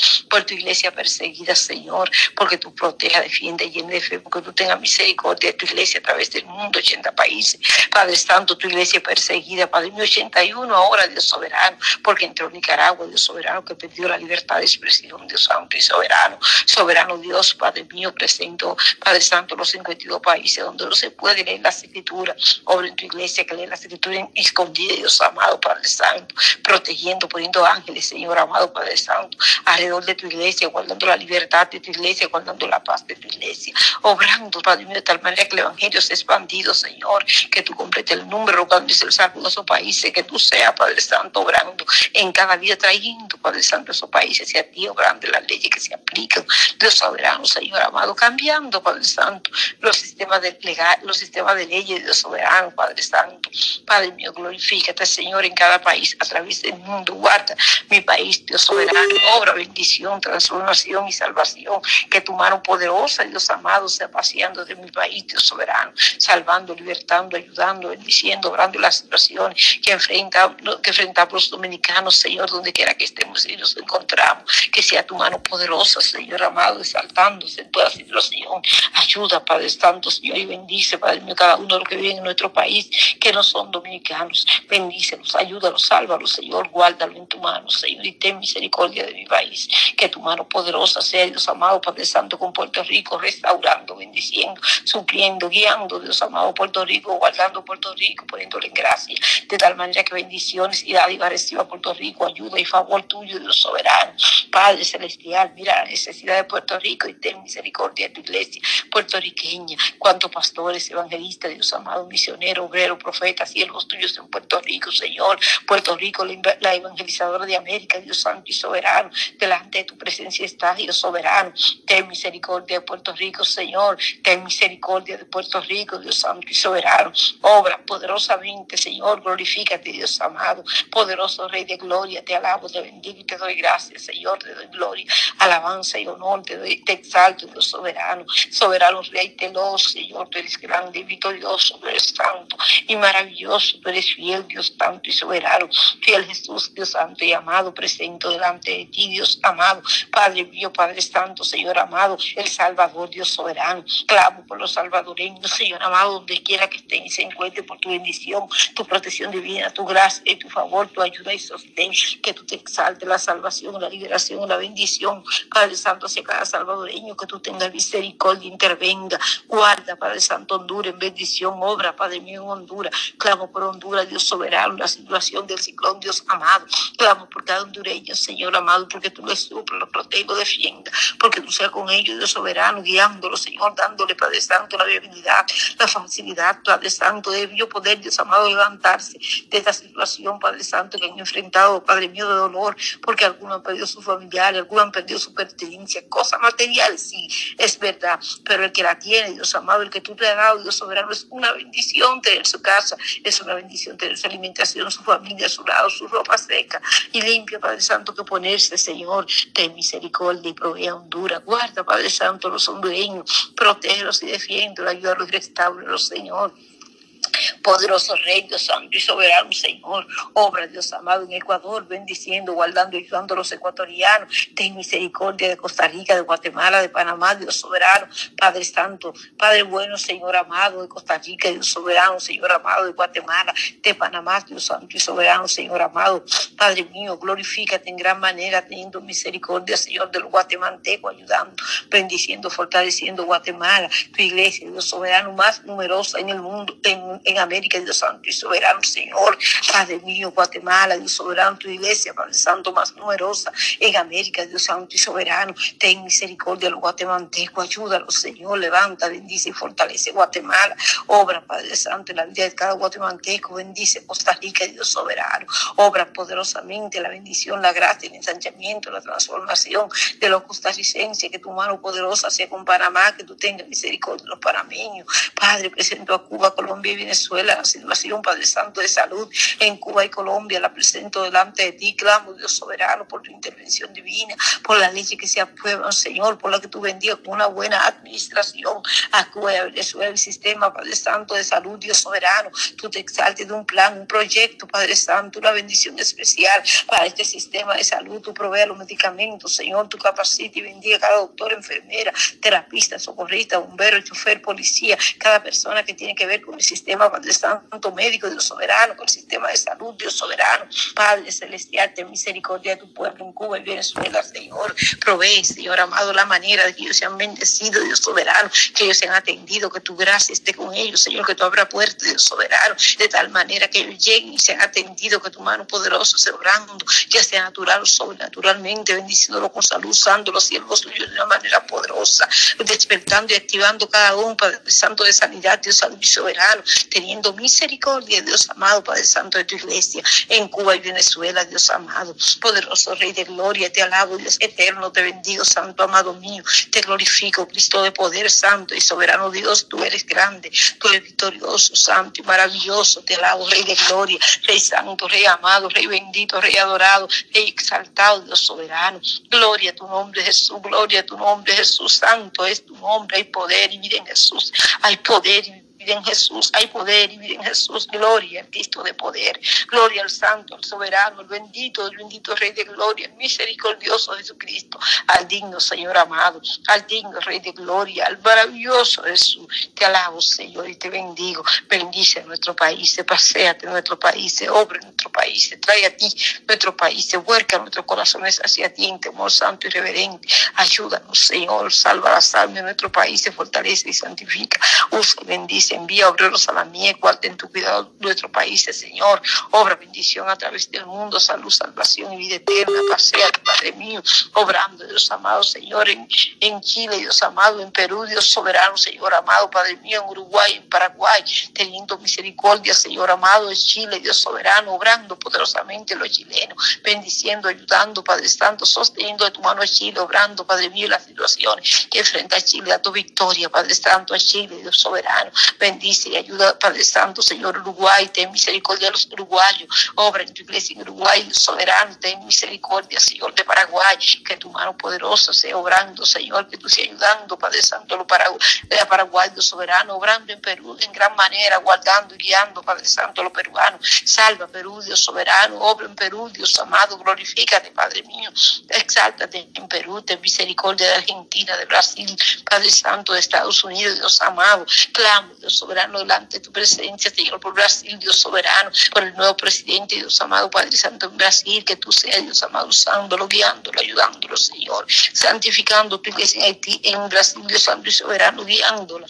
tu iglesia perseguida, Señor, porque tú proteja, defiende, llena de fe, porque tú tengas misericordia de tu iglesia a través del mundo, 80 países. Padre Santo, tu iglesia perseguida, Padre mío, 81 ahora, Dios soberano, porque entró Nicaragua, Dios soberano, que perdió la libertad de expresión, Dios santo y soberano. Soberano Dios, Padre mío, presento, Padre Santo, los 52 países donde no se puede leer las escrituras. Obra en tu iglesia que lee las escrituras escondidas, Dios amado, Padre Santo, protegiendo, poniendo ángeles, Señor amado, Padre Santo, alrededor de tu iglesia, guardando la libertad de tu iglesia, guardando la paz de tu iglesia, obrando, Padre mío, de tal manera que el Evangelio sea expandido, Señor, que tú completes el número, cuando es el salvo esos países, que tú seas, Padre Santo, obrando en cada vida, trayendo, Padre Santo, esos países, y a ti, obrando las leyes que se aplican, Dios soberano, Señor amado, cambiando, Padre Santo, los sistemas de legal, los sistemas de leyes, Dios soberano, Padre Santo, Padre mío, glorifícate, Señor, en cada país, a través del mundo, guarda mi país, Dios soberano, obra bendición, transformación y salvación. Que tu mano poderosa, Dios amado, sea paseando de mi país, Dios soberano, salvando, libertando, ayudando, bendiciendo, obrando las situaciones que, enfrenta, que enfrentamos los dominicanos, Señor, donde quiera que estemos y nos encontramos. Que sea tu mano poderosa, Señor amado, exaltándose en toda situación. Ayuda, Padre Santo, Señor, y bendice, Padre mío, cada uno de los que vive en nuestro país, que no son dominicanos. Bendícelos, ayúdalos, sálvalos, Señor, guárdalo en tu mano, Señor, y ten misericordia de mi país. Que tu mano poderosa sea, Dios amado, Padre Santo, con Puerto Rico, restaurando, bendiciendo, supliendo, guiando, Dios amado, Puerto Rico, guardando Puerto Rico, poniéndole en gracia, de tal manera que bendiciones y dádiva reciba Puerto Rico, ayuda y favor tuyo, Dios soberano. Padre celestial, mira la necesidad de Puerto Rico y ten misericordia de tu iglesia puertorriqueña. Cuántos pastores, evangelistas, Dios amado, misioneros, obreros, profetas, siervos tuyos en Puerto Rico, Señor. Puerto Rico, la evangelizadora de América, Dios santo y soberano, delante de tu presencia está, Dios soberano. Ten misericordia de Puerto Rico, Señor. Ten misericordia de Puerto Rico, Dios santo y soberano. Obra poderosamente, Señor. Glorifícate, Dios amado. Poderoso Rey de gloria, te alabo, te bendigo y te doy gracias, Señor. Te doy gloria, alabanza y honor. Te, doy, te exalto, Dios soberano. Soberano Rey teloso, Señor. Tú eres grande y victorioso, tú eres santo y maravilloso. Tú eres fiel, Dios santo y soberano. Fiel Jesús, Dios santo y amado, presento delante de ti, Dios amado. Padre mío, Padre Santo, Señor amado, el Salvador, Dios soberano. Clamo por los salvadoreños, Señor amado, donde quiera que estén y se encuentren por tu bendición, tu protección divina, tu gracia y tu favor, tu ayuda y sostén. Que tú te exalte la salvación, la liberación, la bendición, Padre Santo, hacia cada salvadoreño que tú tengas misericordia, intervenga, guarda, Padre Santo, Honduras en bendición, obra, Padre mío, en Honduras. Clamo por Honduras, Dios soberano, la situación del ciclón, Dios amado. Clamo por cada hondureño, Señor amado, porque tú lo lo protege, lo defienda, porque tú seas con ellos, Dios soberano, guiándolo, Señor, dándole, Padre Santo, la viabilidad, la facilidad, Padre Santo, de Dios poder, Dios amado, levantarse de esta situación, Padre Santo, que han enfrentado, Padre mío, de dolor, porque algunos han perdido su familiar, algunos han perdido su pertenencia, cosas materiales, sí, es verdad, pero el que la tiene, Dios amado, el que tú te has dado, Dios soberano, es una bendición tener su casa, es una bendición tener su alimentación, su familia a su lado, su ropa seca y limpia, Padre Santo, que ponerse, Señor, ten misericordia y provee a Honduras, guarda, Padre Santo, los hondureños, protégelos y defiéndolos, ayúdalos y restauralos, Señor. Poderoso Rey, Dios Santo y Soberano, Señor, obra, Dios amado, en Ecuador, bendiciendo, guardando y ayudando a los ecuatorianos. Ten misericordia de Costa Rica, de Guatemala, de Panamá, Dios soberano, Padre Santo, Padre bueno, Señor amado, de Costa Rica, Dios soberano, Señor amado, de Guatemala, de Panamá, Dios Santo y Soberano, Señor amado, Padre mío, glorifícate en gran manera, teniendo misericordia, Señor, de los guatemaltecos, ayudando, bendiciendo, fortaleciendo Guatemala, tu iglesia, Dios soberano, más numerosa en el mundo, en en América, Dios Santo y soberano, Señor, Padre mío, Guatemala, Dios soberano, tu iglesia, Padre Santo, más numerosa en América, Dios Santo y soberano, ten misericordia a los guatemaltecos, ayúdalos, Señor, levanta, bendice y fortalece Guatemala, obra, Padre Santo, en la vida de cada guatemalteco, bendice Costa Rica, Dios soberano, obra poderosamente la bendición, la gracia, el ensanchamiento, la transformación de los costarricenses, que tu mano poderosa sea con Panamá, que tú tengas misericordia de los panameños, Padre, presento a Cuba, Colombia y Venezuela, la situación, Padre Santo, de salud en Cuba y Colombia, la presento delante de ti, clamo, Dios soberano, por tu intervención divina, por la leche que se aprueba, Señor, por la que tú bendigas con una buena administración. A Cuba y Venezuela, el sistema, Padre Santo, de salud, Dios soberano, tú te exaltes de un plan, un proyecto, Padre Santo, una bendición especial para este sistema de salud, tú proveas los medicamentos, Señor, tú capacita y bendiga a cada doctor, enfermera, terapista, socorrista, bombero, chofer, policía, cada persona que tiene que ver con el sistema Padre Santo, médico, Dios soberano, con el sistema de salud, Dios soberano, Padre celestial, ten misericordia de tu pueblo en Cuba y Venezuela, Señor. Provee, Señor amado, la manera de que ellos sean bendecidos, Dios soberano, que ellos sean atendidos, que tu gracia esté con ellos, Señor, que tú abra puertas, Dios soberano, de tal manera que ellos lleguen y sean atendidos, que tu mano poderosa se obrando, ya sea natural o sobrenaturalmente, bendiciéndolo con salud, usando los siervos tuyos de una manera poderosa, despertando y activando cada uno, Padre Santo de sanidad, Dios soberano, teniendo misericordia, Dios amado, Padre Santo de tu iglesia, en Cuba y Venezuela, Dios amado, poderoso Rey de gloria, te alabo, Dios eterno, te bendigo, Santo amado mío, te glorifico, Cristo de poder, Santo y soberano Dios, tú eres grande, tú eres victorioso, Santo y maravilloso, te alabo, Rey de gloria, Rey Santo, Rey amado, Rey bendito, Rey adorado, Rey exaltado, Dios soberano, gloria a tu nombre, Jesús, gloria a tu nombre, Jesús, Santo es tu nombre, hay poder y vida en Jesús, hay poder y en Jesús, hay poder y vida en Jesús, gloria al Cristo de poder, gloria al Santo, al Soberano, al bendito, el bendito Rey de Gloria, el misericordioso Jesucristo, al digno Señor amado, al digno Rey de Gloria, al maravilloso Jesús, te alabo Señor y te bendigo, bendice a nuestro país, paséate en nuestro país, obra en nuestro país, trae a ti nuestro país, vuelca nuestros corazones hacia ti en temor santo y reverente, ayúdanos Señor, salva la salva de nuestro país, se fortalece y santifica, usa y bendice envía obreros a la mies, guarda en tu cuidado nuestro país, Señor. Obra bendición a través del mundo, salud, salvación y vida eterna. Pasea, Padre mío, obrando, Dios amado, Señor, en, en Chile, Dios amado, en Perú, Dios soberano, Señor amado, Padre mío, en Uruguay, en Paraguay, teniendo misericordia, Señor amado, en Chile, Dios soberano, obrando poderosamente los chilenos, bendiciendo, ayudando, Padre Santo, sosteniendo de tu mano a Chile, obrando, Padre mío, las situaciones que enfrenta Chile, a tu victoria, Padre Santo, a Chile, Dios soberano, bendice y ayuda, Padre Santo, Señor Uruguay, ten misericordia de los uruguayos, obra en tu iglesia en Uruguay, soberano, ten misericordia, Señor de Paraguay, que tu mano poderosa sea obrando, Señor, que tú seas ayudando, Padre Santo, lo Paraguay, Paraguay, soberano, obrando en Perú en gran manera, guardando y guiando, Padre Santo, lo peruano, salva Perú, Dios soberano, obra en Perú, Dios amado, glorifícate, Padre mío, exáltate en Perú, ten misericordia de Argentina, de Brasil, Padre Santo, de Estados Unidos, Dios amado, clamo, Dios Soberano, delante de tu presencia, Señor, por Brasil, Dios soberano, por el nuevo presidente, Dios amado, Padre Santo en Brasil, que tú seas, Dios amado, usándolo, guiándolo, ayudándolo, Señor, santificando tu iglesia en Haití, en Brasil, Dios Santo y soberano, guiándolo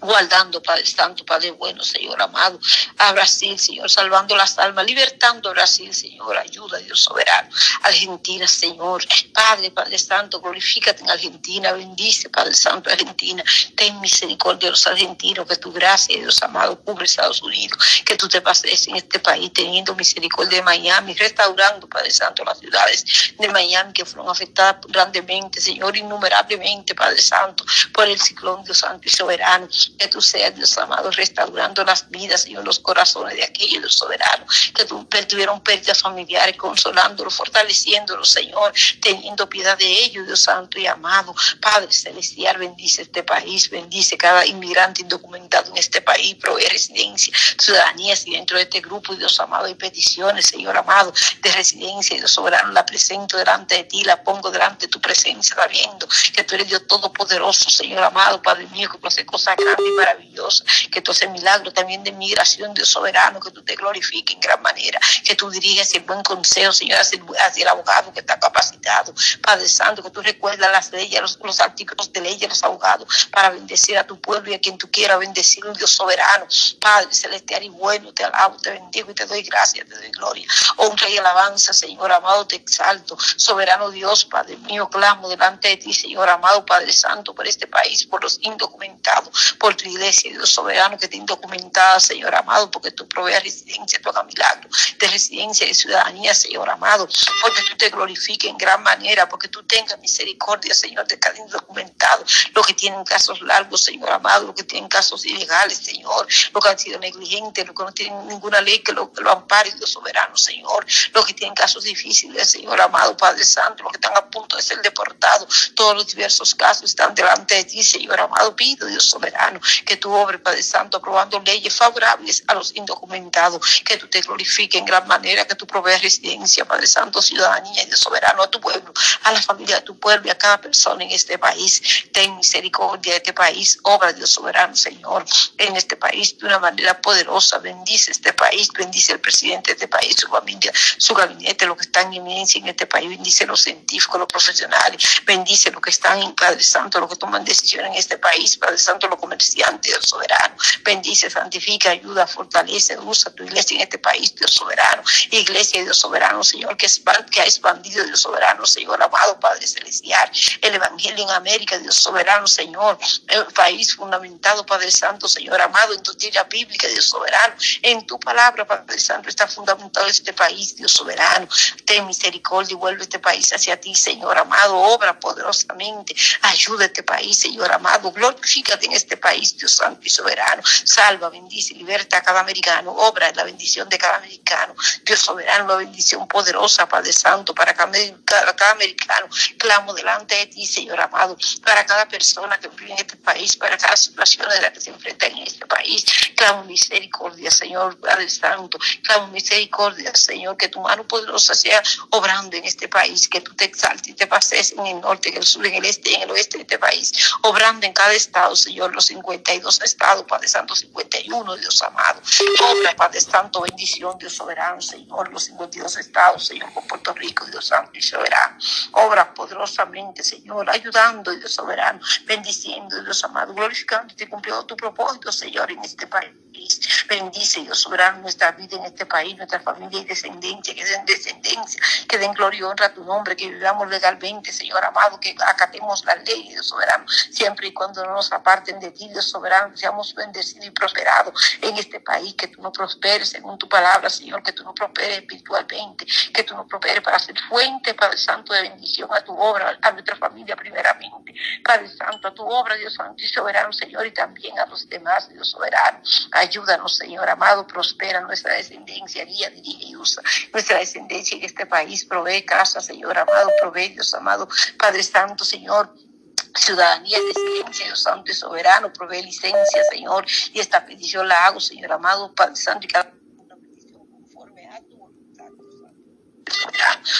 guardando, Padre Santo, Padre bueno, Señor amado, a Brasil, Señor, salvando las almas, libertando a Brasil, Señor, ayuda, Dios soberano, Argentina, Señor, Padre, Padre Santo, glorifícate en Argentina, bendice, Padre Santo, Argentina, ten misericordia de los argentinos, que tu gracia, Dios amado, cubre Estados Unidos, que tú te pases en este país, teniendo misericordia de Miami, restaurando, Padre Santo, las ciudades de Miami que fueron afectadas grandemente, Señor, innumerablemente, Padre Santo, por el ciclón, Dios Santo y soberano, que tú seas, Dios amado, restaurando las vidas, y los corazones de aquellos soberanos que tú, tuvieron pérdidas familiares, consolándolos, fortaleciéndolos, Señor, teniendo piedad de ellos, Dios Santo y amado. Padre Celestial, bendice este país, bendice cada inmigrante indocumentado en este país, provee residencia, ciudadanía, y dentro de este grupo, Dios amado, hay peticiones, Señor amado, de residencia, Dios soberano, la presento delante de ti, la pongo delante de tu presencia, sabiendo que tú eres Dios Todopoderoso, Señor amado, Padre mío, que tú haces cosas grandes y maravillosa, que tú haces milagro también de migración, Dios soberano, que tú te glorifiques en gran manera, que tú diriges el buen consejo, Señor, hacia el, abogado que está capacitado, Padre Santo, que tú recuerdas las leyes, los, los artículos de ley los abogados, para bendecir a tu pueblo y a quien tú quieras bendecir, un Dios soberano, Padre celestial y bueno, te alabo, te bendigo y te doy gracias, te doy gloria, honra y alabanza, Señor amado, te exalto, soberano Dios, Padre mío, clamo delante de ti, Señor amado, Padre Santo, por este país, por los indocumentados, por tu iglesia, Dios soberano, que te indocumentada, Señor amado, porque tú proveas residencia, tú hagas milagro de residencia, de ciudadanía, Señor amado, porque tú te glorifiques en gran manera, porque tú tengas misericordia, Señor, de cada indocumentado, los que tienen casos largos, Señor amado, los que tienen casos ilegales, Señor, los que han sido negligentes, los que no tienen ninguna ley que lo, que lo ampare, Dios soberano, Señor, los que tienen casos difíciles, Señor amado, Padre Santo, los que están a punto de ser deportados, todos los diversos casos están delante de ti, Señor amado, pido, Dios soberano, que tu obra, Padre Santo, aprobando leyes favorables a los indocumentados, que tú te glorifiques en gran manera, que tú proveas residencia, Padre Santo, ciudadanía y de soberano a tu pueblo, a la familia de tu pueblo y a cada persona en este país. Ten misericordia de este país, obra Dios soberano, Señor, en este país de una manera poderosa. Bendice este país, bendice el presidente de este país, su familia, su gabinete, lo que está en en este país, bendice los científicos, los profesionales, bendice los que están en Padre Santo, los que toman decisiones en este país, Padre Santo, los comerciantes, Dios soberano. Bendice, santifica, ayuda, fortalece, usa tu iglesia en este país, Dios soberano. Iglesia, Dios soberano, Señor, que, que ha expandido, Dios soberano, Señor, amado Padre Celestial. El Evangelio en América, Dios soberano, Señor. El país fundamentado, Padre Santo, Señor, amado, en tu tierra bíblica, Dios soberano. En tu palabra, Padre Santo, está fundamentado este país, Dios soberano. Ten misericordia y vuelve este país hacia ti, Señor, amado. Obra poderosamente. Ayuda a este país, Señor, amado. Glorifícate en este país, Dios Santo y soberano. Salva, bendice, liberta a cada americano. Obra en la bendición de cada americano. Dios soberano, una bendición poderosa, Padre Santo, para cada, cada americano. Clamo delante de ti, Señor amado, para cada persona que vive en este país, para cada situación de la que se enfrenta en este país. Clamo misericordia, Señor, Padre Santo. Clamo misericordia, Señor, que tu mano poderosa sea obrando en este país, que tú te exaltes y te pases en el norte, en el sur, en el este, en el oeste de este país, obrando en cada estado, Señor, los 52 estados, Padre Santo, 51, Dios amado. Obra, Padre Santo, bendición, Dios soberano, Señor, los 52 estados, Señor, con Puerto Rico, Dios Santo y soberano. Obra poderosamente, Señor, ayudando, Dios soberano, bendiciendo, Dios amado, glorificando y cumpliendo tu propósito, Señor, en este país. Bendice, Dios soberano, nuestra vida en este país, nuestra familia y descendencia, que den descendencia, que den gloria y honra a tu nombre, que vivamos legalmente, Señor amado, que acatemos la ley, Dios soberano, siempre y cuando no nos aparten de ti, Dios soberano, seamos bendecidos y prosperados en este país, que tú nos prosperes según tu palabra, Señor, que tú nos prosperes espiritualmente, que tú nos prosperes para ser fuente, Padre Santo, de bendición a tu obra, a nuestra familia primeramente, Padre Santo, a tu obra, Dios Santo y soberano, Señor, y también a los demás, Dios soberano. Ayúdanos, Señor amado, prospera nuestra descendencia, guía, dirige y usa nuestra descendencia en este país, provee casa, Señor amado, provee, Dios amado, Padre Santo, Señor, ciudadanía, residencia, Dios Santo y soberano, provee licencia, Señor, y esta petición la hago, Señor amado, Padre Santo, y cada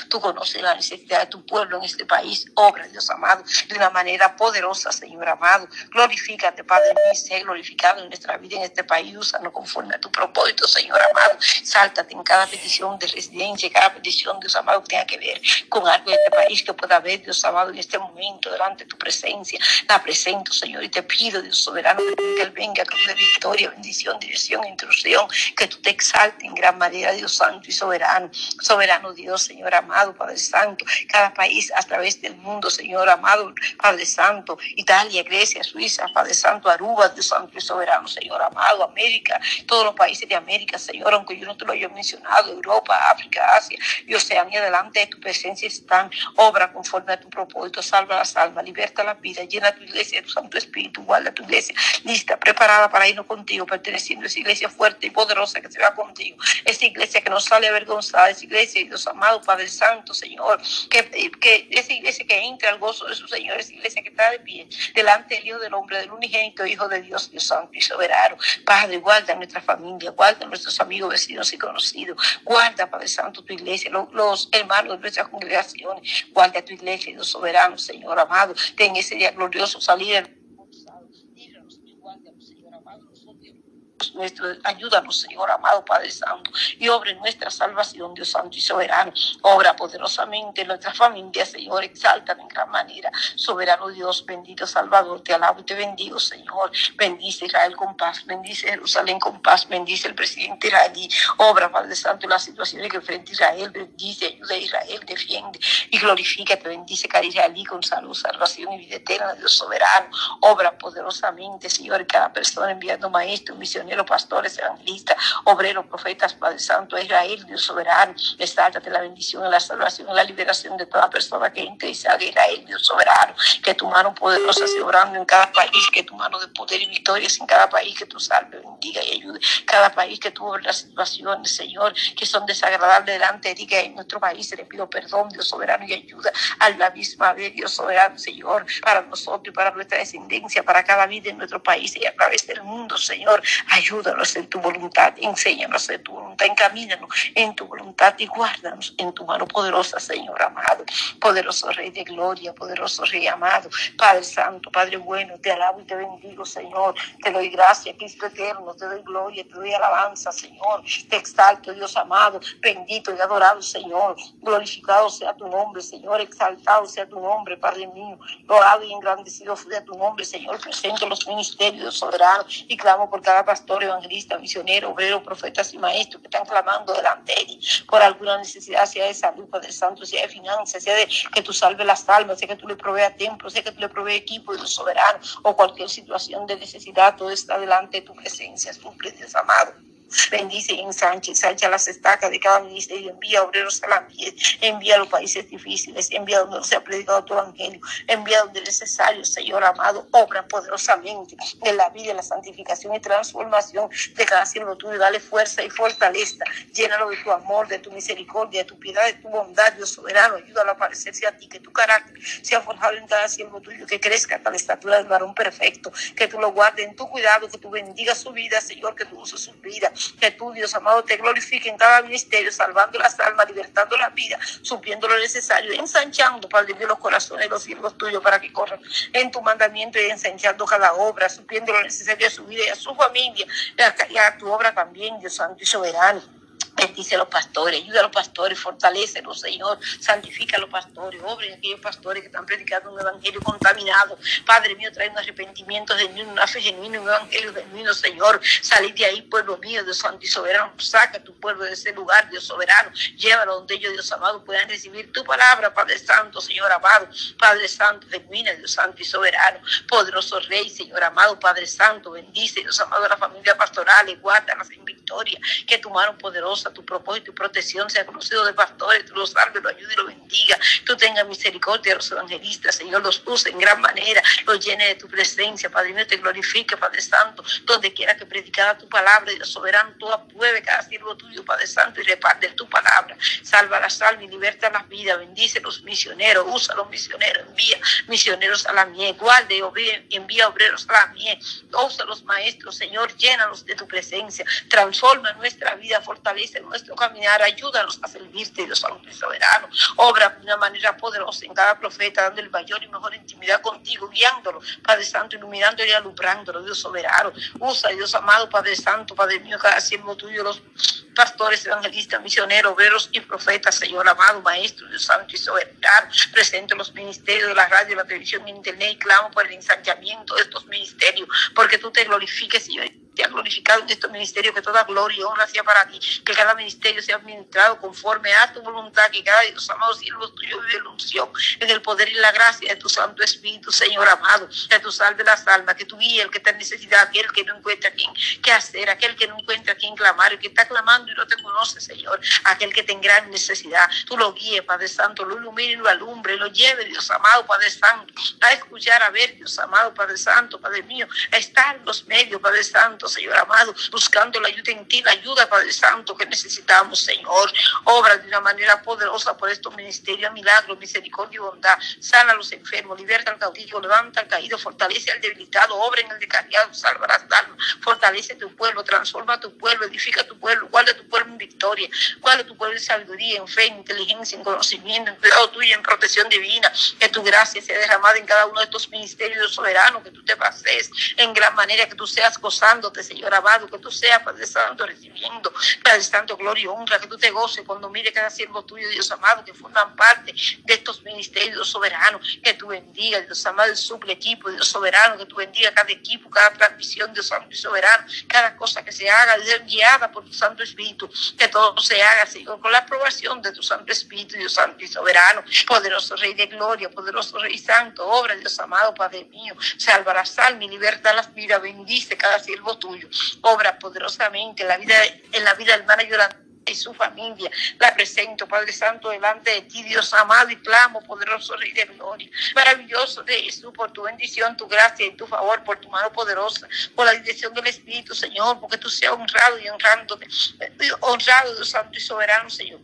Tú conoces la necesidad de tu pueblo en este país. Obra, Dios amado, de una manera poderosa, Señor amado. Glorifícate, Padre mío, sé glorificado en nuestra vida en este país. Úsanos conforme a tu propósito, Señor amado. Sáltate en cada petición de residencia, cada petición, Dios amado, que tenga que ver con algo de este país que pueda haber, Dios amado, en este momento, delante de tu presencia. La presento, Señor, y te pido, Dios soberano, que Él venga con de victoria, bendición, dirección, instrucción, que tú te exaltes en gran manera, Dios Santo y soberano. Soberano Dios, Señor amado, Padre Santo, cada país a través del mundo, Señor amado, Padre Santo, Italia, Grecia, Suiza, Padre Santo, Aruba, Dios Santo y soberano, Señor amado, América, todos los países de América, Señor, aunque yo no te lo haya mencionado, Europa, África, Asia y Oceanía, delante de tu presencia están, obra conforme a tu propósito, salva las almas, liberta la vida, llena tu iglesia de tu Santo Espíritu, guarda tu iglesia lista, preparada para irnos contigo, perteneciendo a esa iglesia fuerte y poderosa que se va contigo, esa iglesia que no sale avergonzada, esa iglesia, Dios amado, Padre Santo, Señor, que, que esa iglesia que entra al gozo de su Señor, esa iglesia que está de pie delante del Hijo del Hombre, del unigénito Hijo de Dios, Dios Santo y soberano. Padre, guarda nuestra familia, guarda nuestros amigos, vecinos y conocidos, guarda, Padre Santo, tu iglesia, los, los hermanos de nuestras congregaciones, guarda tu iglesia, Dios soberano, Señor amado, ten ese día glorioso salir nuestro, ayúdanos, Señor amado Padre Santo, y obre nuestra salvación, Dios Santo y soberano. Obra poderosamente en nuestra familia, Señor, exalta en gran manera. Soberano Dios, bendito Salvador, te alabo y te bendigo, Señor. Bendice Israel con paz, bendice Jerusalén con paz, bendice el presidente israelí. Obra, Padre Santo, las situaciones que enfrenta Israel, bendice, ayuda a Israel, defiende y glorifica, te bendice cada israelí con salud, salvación y vida eterna, Dios soberano. Obra poderosamente, Señor, cada persona enviando maestros, misioneros pastores, evangelistas, obreros, profetas, Padre Santo, Israel, Dios soberano, de la bendición, la salvación, la liberación de toda persona que entre y salga Israel, Dios soberano, que tu mano poderosa se obrando en cada país, que tu mano de poder y victorias en cada país, que tu salve, bendiga y ayude cada país que tuvo las situaciones, Señor, que son desagradables delante de ti, que en nuestro país le pido perdón, Dios soberano, y ayuda a la misma vez, Dios soberano, Señor, para nosotros y para nuestra descendencia, para cada vida en nuestro país y a través del mundo, Señor. Ayúdanos en tu voluntad, enséñanos en tu voluntad, encamínanos en tu voluntad y guárdanos en tu mano poderosa, Señor amado. Poderoso Rey de gloria, poderoso Rey amado, Padre Santo, Padre bueno, te alabo y te bendigo, Señor. Te doy gracia, Cristo eterno, te doy gloria, te doy alabanza, Señor. Te exalto, Dios amado, bendito y adorado, Señor. Glorificado sea tu nombre, Señor. Exaltado sea tu nombre, Padre mío. Loado y engrandecido sea tu nombre, Señor. Presento los ministerios soberanos y clamo por cada pastor evangelista, misionero, obrero, profetas y maestros que están clamando delante de ti por alguna necesidad, sea de salud, Padre Santo, sea de finanzas, sea de que tú salves las almas, sea que tú le proveas templo, sea que tú le proveas equipo de soberano o cualquier situación de necesidad, todo está delante de tu presencia, cumple Dios amado. Bendice y ensancha, las estacas de cada ministerio, envía obreros a la envía a los países difíciles, envía donde no se ha predicado tu evangelio, envía donde es necesario, Señor amado, obra poderosamente en la vida, en la santificación y transformación de cada siervo tuyo, dale fuerza y fortaleza, llénalo de tu amor, de tu misericordia, de tu piedad, de tu bondad, Dios soberano, ayúdalo a parecerse a ti, que tu carácter sea forjado en cada siervo tuyo, que crezca hasta la estatura del varón perfecto, que tú lo guardes en tu cuidado, que tú bendigas su vida, Señor, que tú uses su vida que tú, Dios amado, te glorifique en cada ministerio, salvando las almas, libertando la vida, supiendo lo necesario, ensanchando, Padre Dios, los corazones de los siervos tuyos para que corran en tu mandamiento y ensanchando cada obra, supiendo lo necesario a su vida y a su familia, y a, tu obra también, Dios Santo y soberano. Bendice a los pastores, ayuda a los pastores, los Señor. Santifica a los pastores, obren aquellos pastores que están predicando un evangelio contaminado. Padre mío, trae un arrepentimiento genuino, una fe genuina, un evangelio genuino, Señor. Salid de ahí, pueblo mío, Dios santo y soberano. Saca a tu pueblo de ese lugar, Dios soberano. Llévalo donde ellos, Dios amado, puedan recibir tu palabra, Padre Santo, Señor amado. Padre Santo, genuina, Dios Santo y soberano. Poderoso Rey, Señor amado, Padre Santo. Bendice, Dios amado, a la familia pastoral, y guárdalas en victoria. Que tu mano poderosa tu propósito y protección sea conocido de pastores, tú los salves, los ayude y los bendiga. Tú tengas misericordia de los evangelistas, Señor, los use en gran manera, los llene de tu presencia, Padre mío, te glorifique, Padre Santo, donde quiera que predicara tu palabra, Dios soberano, tú apruebe cada siervo tuyo, Padre Santo, y reparte tu palabra. Salva las almas y liberta las vidas, bendice los misioneros, usa los misioneros, envía misioneros a la mies, guarde, envía obreros a la mies, usa los maestros, Señor, llénalos de tu presencia, transforma nuestra vida, fortalece fortalece nuestro caminar, ayúdanos a servirte, Dios Santo y soberano. Obra de una manera poderosa en cada profeta, dando el mayor y mejor intimidad contigo, guiándolo, Padre Santo, iluminándolo y alumbrándolo, Dios soberano. Usa, Dios amado, Padre Santo, Padre mío, cada siervo tuyo, los pastores, evangelistas, misioneros, obreros y profetas, Señor amado, Maestro, Dios Santo y soberano. Presento los ministerios de la radio, la televisión, internet y clamo por el ensanchamiento de estos ministerios, porque tú te glorifiques, Señor te ha glorificado en estos ministerios, que toda gloria y honra sea para ti, que cada ministerio sea administrado conforme a tu voluntad, que cada Dios amado siervo tuyo vive la unción, en el poder y la gracia de tu Santo Espíritu, Señor amado, que tu salve las almas, que tu guía, el que está en necesidad, aquel que no encuentra quien qué hacer, aquel que no encuentra quien clamar, el que está clamando y no te conoce, Señor, aquel que tenga gran necesidad, tú lo guíes, Padre Santo, lo ilumine y lo alumbre, lo lleve, Dios amado, Padre Santo, a escuchar, a ver, Dios amado, Padre Santo, Padre mío, a estar en los medios, Padre Santo, Señor amado, buscando la ayuda en ti, la ayuda, Padre Santo, que necesitamos, Señor. Obra de una manera poderosa por estos ministerios, milagros, misericordia y bondad. Sana a los enfermos, liberta al cautivo, levanta al caído, fortalece al debilitado, obra en el decariado, salvarás alma, fortalece tu pueblo, transforma tu pueblo, edifica tu pueblo, guarda tu pueblo en victoria, guarda tu pueblo en sabiduría, en fe, en inteligencia, en conocimiento, en cuidado tuyo, en protección divina. Que tu gracia sea derramada en cada uno de estos ministerios soberanos, que tú te pases en gran manera, que tú seas Señor amado, que tú seas, Padre Santo, recibiendo, Padre Santo, gloria y honra, que tú te goces cuando mire cada siervo tuyo, Dios amado, que forman parte de estos ministerios soberanos, que tú bendiga, Dios amado, el suple equipo, Dios soberano, que tú bendiga cada equipo, cada transmisión, Dios santo y soberano, cada cosa que se haga, guiada por tu Santo Espíritu, que todo se haga, Señor, con la aprobación de tu Santo Espíritu, Dios Santo y soberano, poderoso Rey de gloria, poderoso Rey Santo, obra, Dios amado, Padre mío, salvará, salme y liberta las vidas, bendice cada siervo tuyo Obra poderosamente en la vida, en la vida del Yolanda y su familia. La presento, Padre Santo, delante de ti, Dios amado, y clamo, poderoso Rey de Gloria. Maravilloso de Jesús, por tu bendición, tu gracia y tu favor, por tu mano poderosa, por la dirección del Espíritu, Señor, porque tú seas honrado y honrando, honrado, Dios Santo y soberano, Señor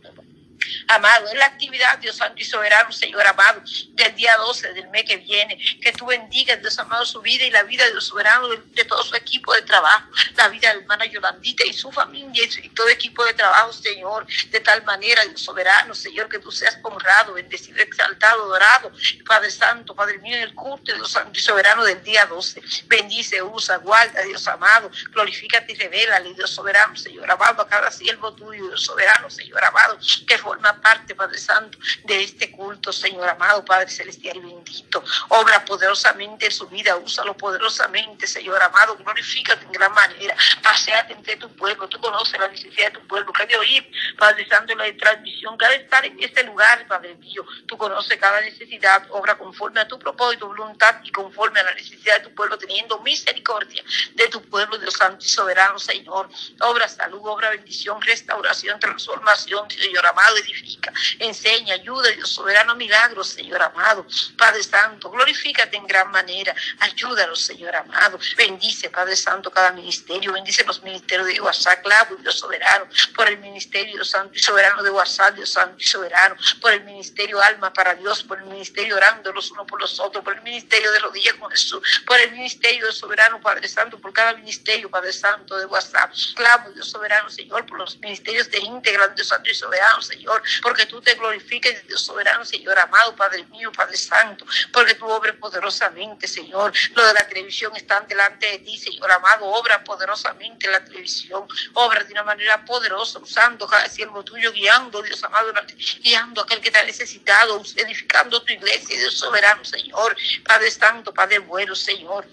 amado, en la actividad, Dios Santo y Soberano, Señor amado, del día 12 del mes que viene, que tú bendigas, Dios amado, su vida y la vida de Dios soberano de, todo su equipo de trabajo, la vida de la hermana Yolandita y su familia y, todo equipo de trabajo, Señor, de tal manera, Dios soberano, Señor, que tú seas honrado, bendecido, exaltado, adorado, Padre Santo, Padre mío, en el culto Dios Santo y Soberano del día 12. Bendice, usa, guarda, Dios amado, glorifícate y revélale, Dios soberano, Señor amado, a cada siervo tuyo, Dios soberano, Señor amado, que forma parte, Padre Santo, de este culto, Señor amado, Padre Celestial y bendito. Obra poderosamente en su vida, úsalo poderosamente, Señor amado, glorifícate en gran manera, paseate entre tu pueblo, tú conoces la necesidad de tu pueblo, que de oír, Padre Santo, la transmisión, cada estar en este lugar, Padre mío, tú conoces cada necesidad, obra conforme a tu propósito, voluntad y conforme a la necesidad de tu pueblo, teniendo misericordia de tu pueblo, Dios Santo y soberano, Señor. Obra salud, obra bendición, restauración, transformación, Señor amado, edifica, enseña, ayuda, Dios soberano, milagros, Señor amado. Padre Santo, glorifícate en gran manera. Ayúdalos, Señor amado. Bendice, Padre Santo, cada ministerio. Bendice los ministerios de WhatsApp, clavo, Dios soberano. Por el ministerio, Dios Santo y soberano de WhatsApp, Dios Santo y soberano. Por el ministerio Alma para Dios. Por el ministerio orando los unos por los otros. Por el ministerio de rodillas con Jesús. Por el ministerio soberano, Padre Santo. Por cada ministerio, Padre Santo de WhatsApp. Clavo, Dios soberano, Señor. Por los ministerios de íntegra, Dios Santo y soberano, Señor porque tú te glorifiques, Dios soberano, Señor amado, Padre mío, Padre Santo, porque tú obras poderosamente, Señor. Lo de la televisión están delante de ti, Señor amado, obra poderosamente la televisión, obra de una manera poderosa, usando cada siervo tuyo, guiando, Dios amado, guiando a aquel que te ha necesitado, edificando tu iglesia, Dios soberano, Señor, Padre Santo, Padre bueno, Señor.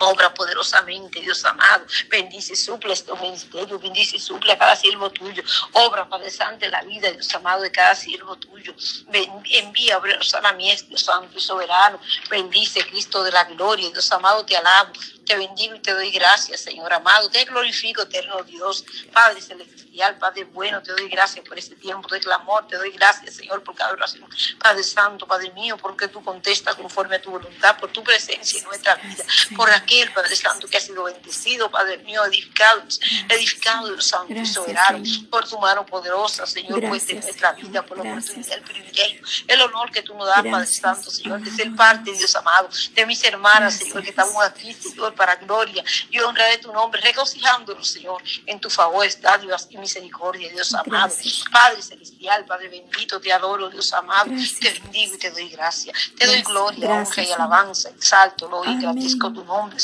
Obra poderosamente, Dios amado. Bendice y suple este ministerio. Bendice y suple a cada siervo tuyo. Obra, Padre Santo, la vida, Dios amado, de cada siervo tuyo. envía obreros a la mies, Dios Santo y soberano. Bendice, Cristo de la gloria. Dios amado, te alabo. Te bendigo y te doy gracias, Señor amado. Te glorifico, eterno Dios. Padre celestial, Padre bueno, te doy gracias por este tiempo de clamor. Te doy gracias, Señor, por cada oración. Padre Santo, Padre mío, porque tú contestas conforme a tu voluntad, por tu presencia en nuestra vida, por aquel, Padre Santo, que ha sido bendecido, Padre mío, edificado, edificado, Dios Santo y soberano, por tu mano poderosa, Señor, pues de nuestra vida, por la oportunidad, el privilegio, el honor que tú nos das, Padre Santo, Señor, de ser parte, Dios amado, de mis hermanas, Señor, que estamos aquí, Señor, Señor, para gloria y honra de tu nombre, regocijándonos, Señor, en tu favor, dádivas y misericordia, Dios amado. Padre celestial, Padre bendito, te adoro, Dios amado. Te bendigo y te doy gracia. Te doy gloria, honra y alabanza, exalto, lo y agradezco tu nombre,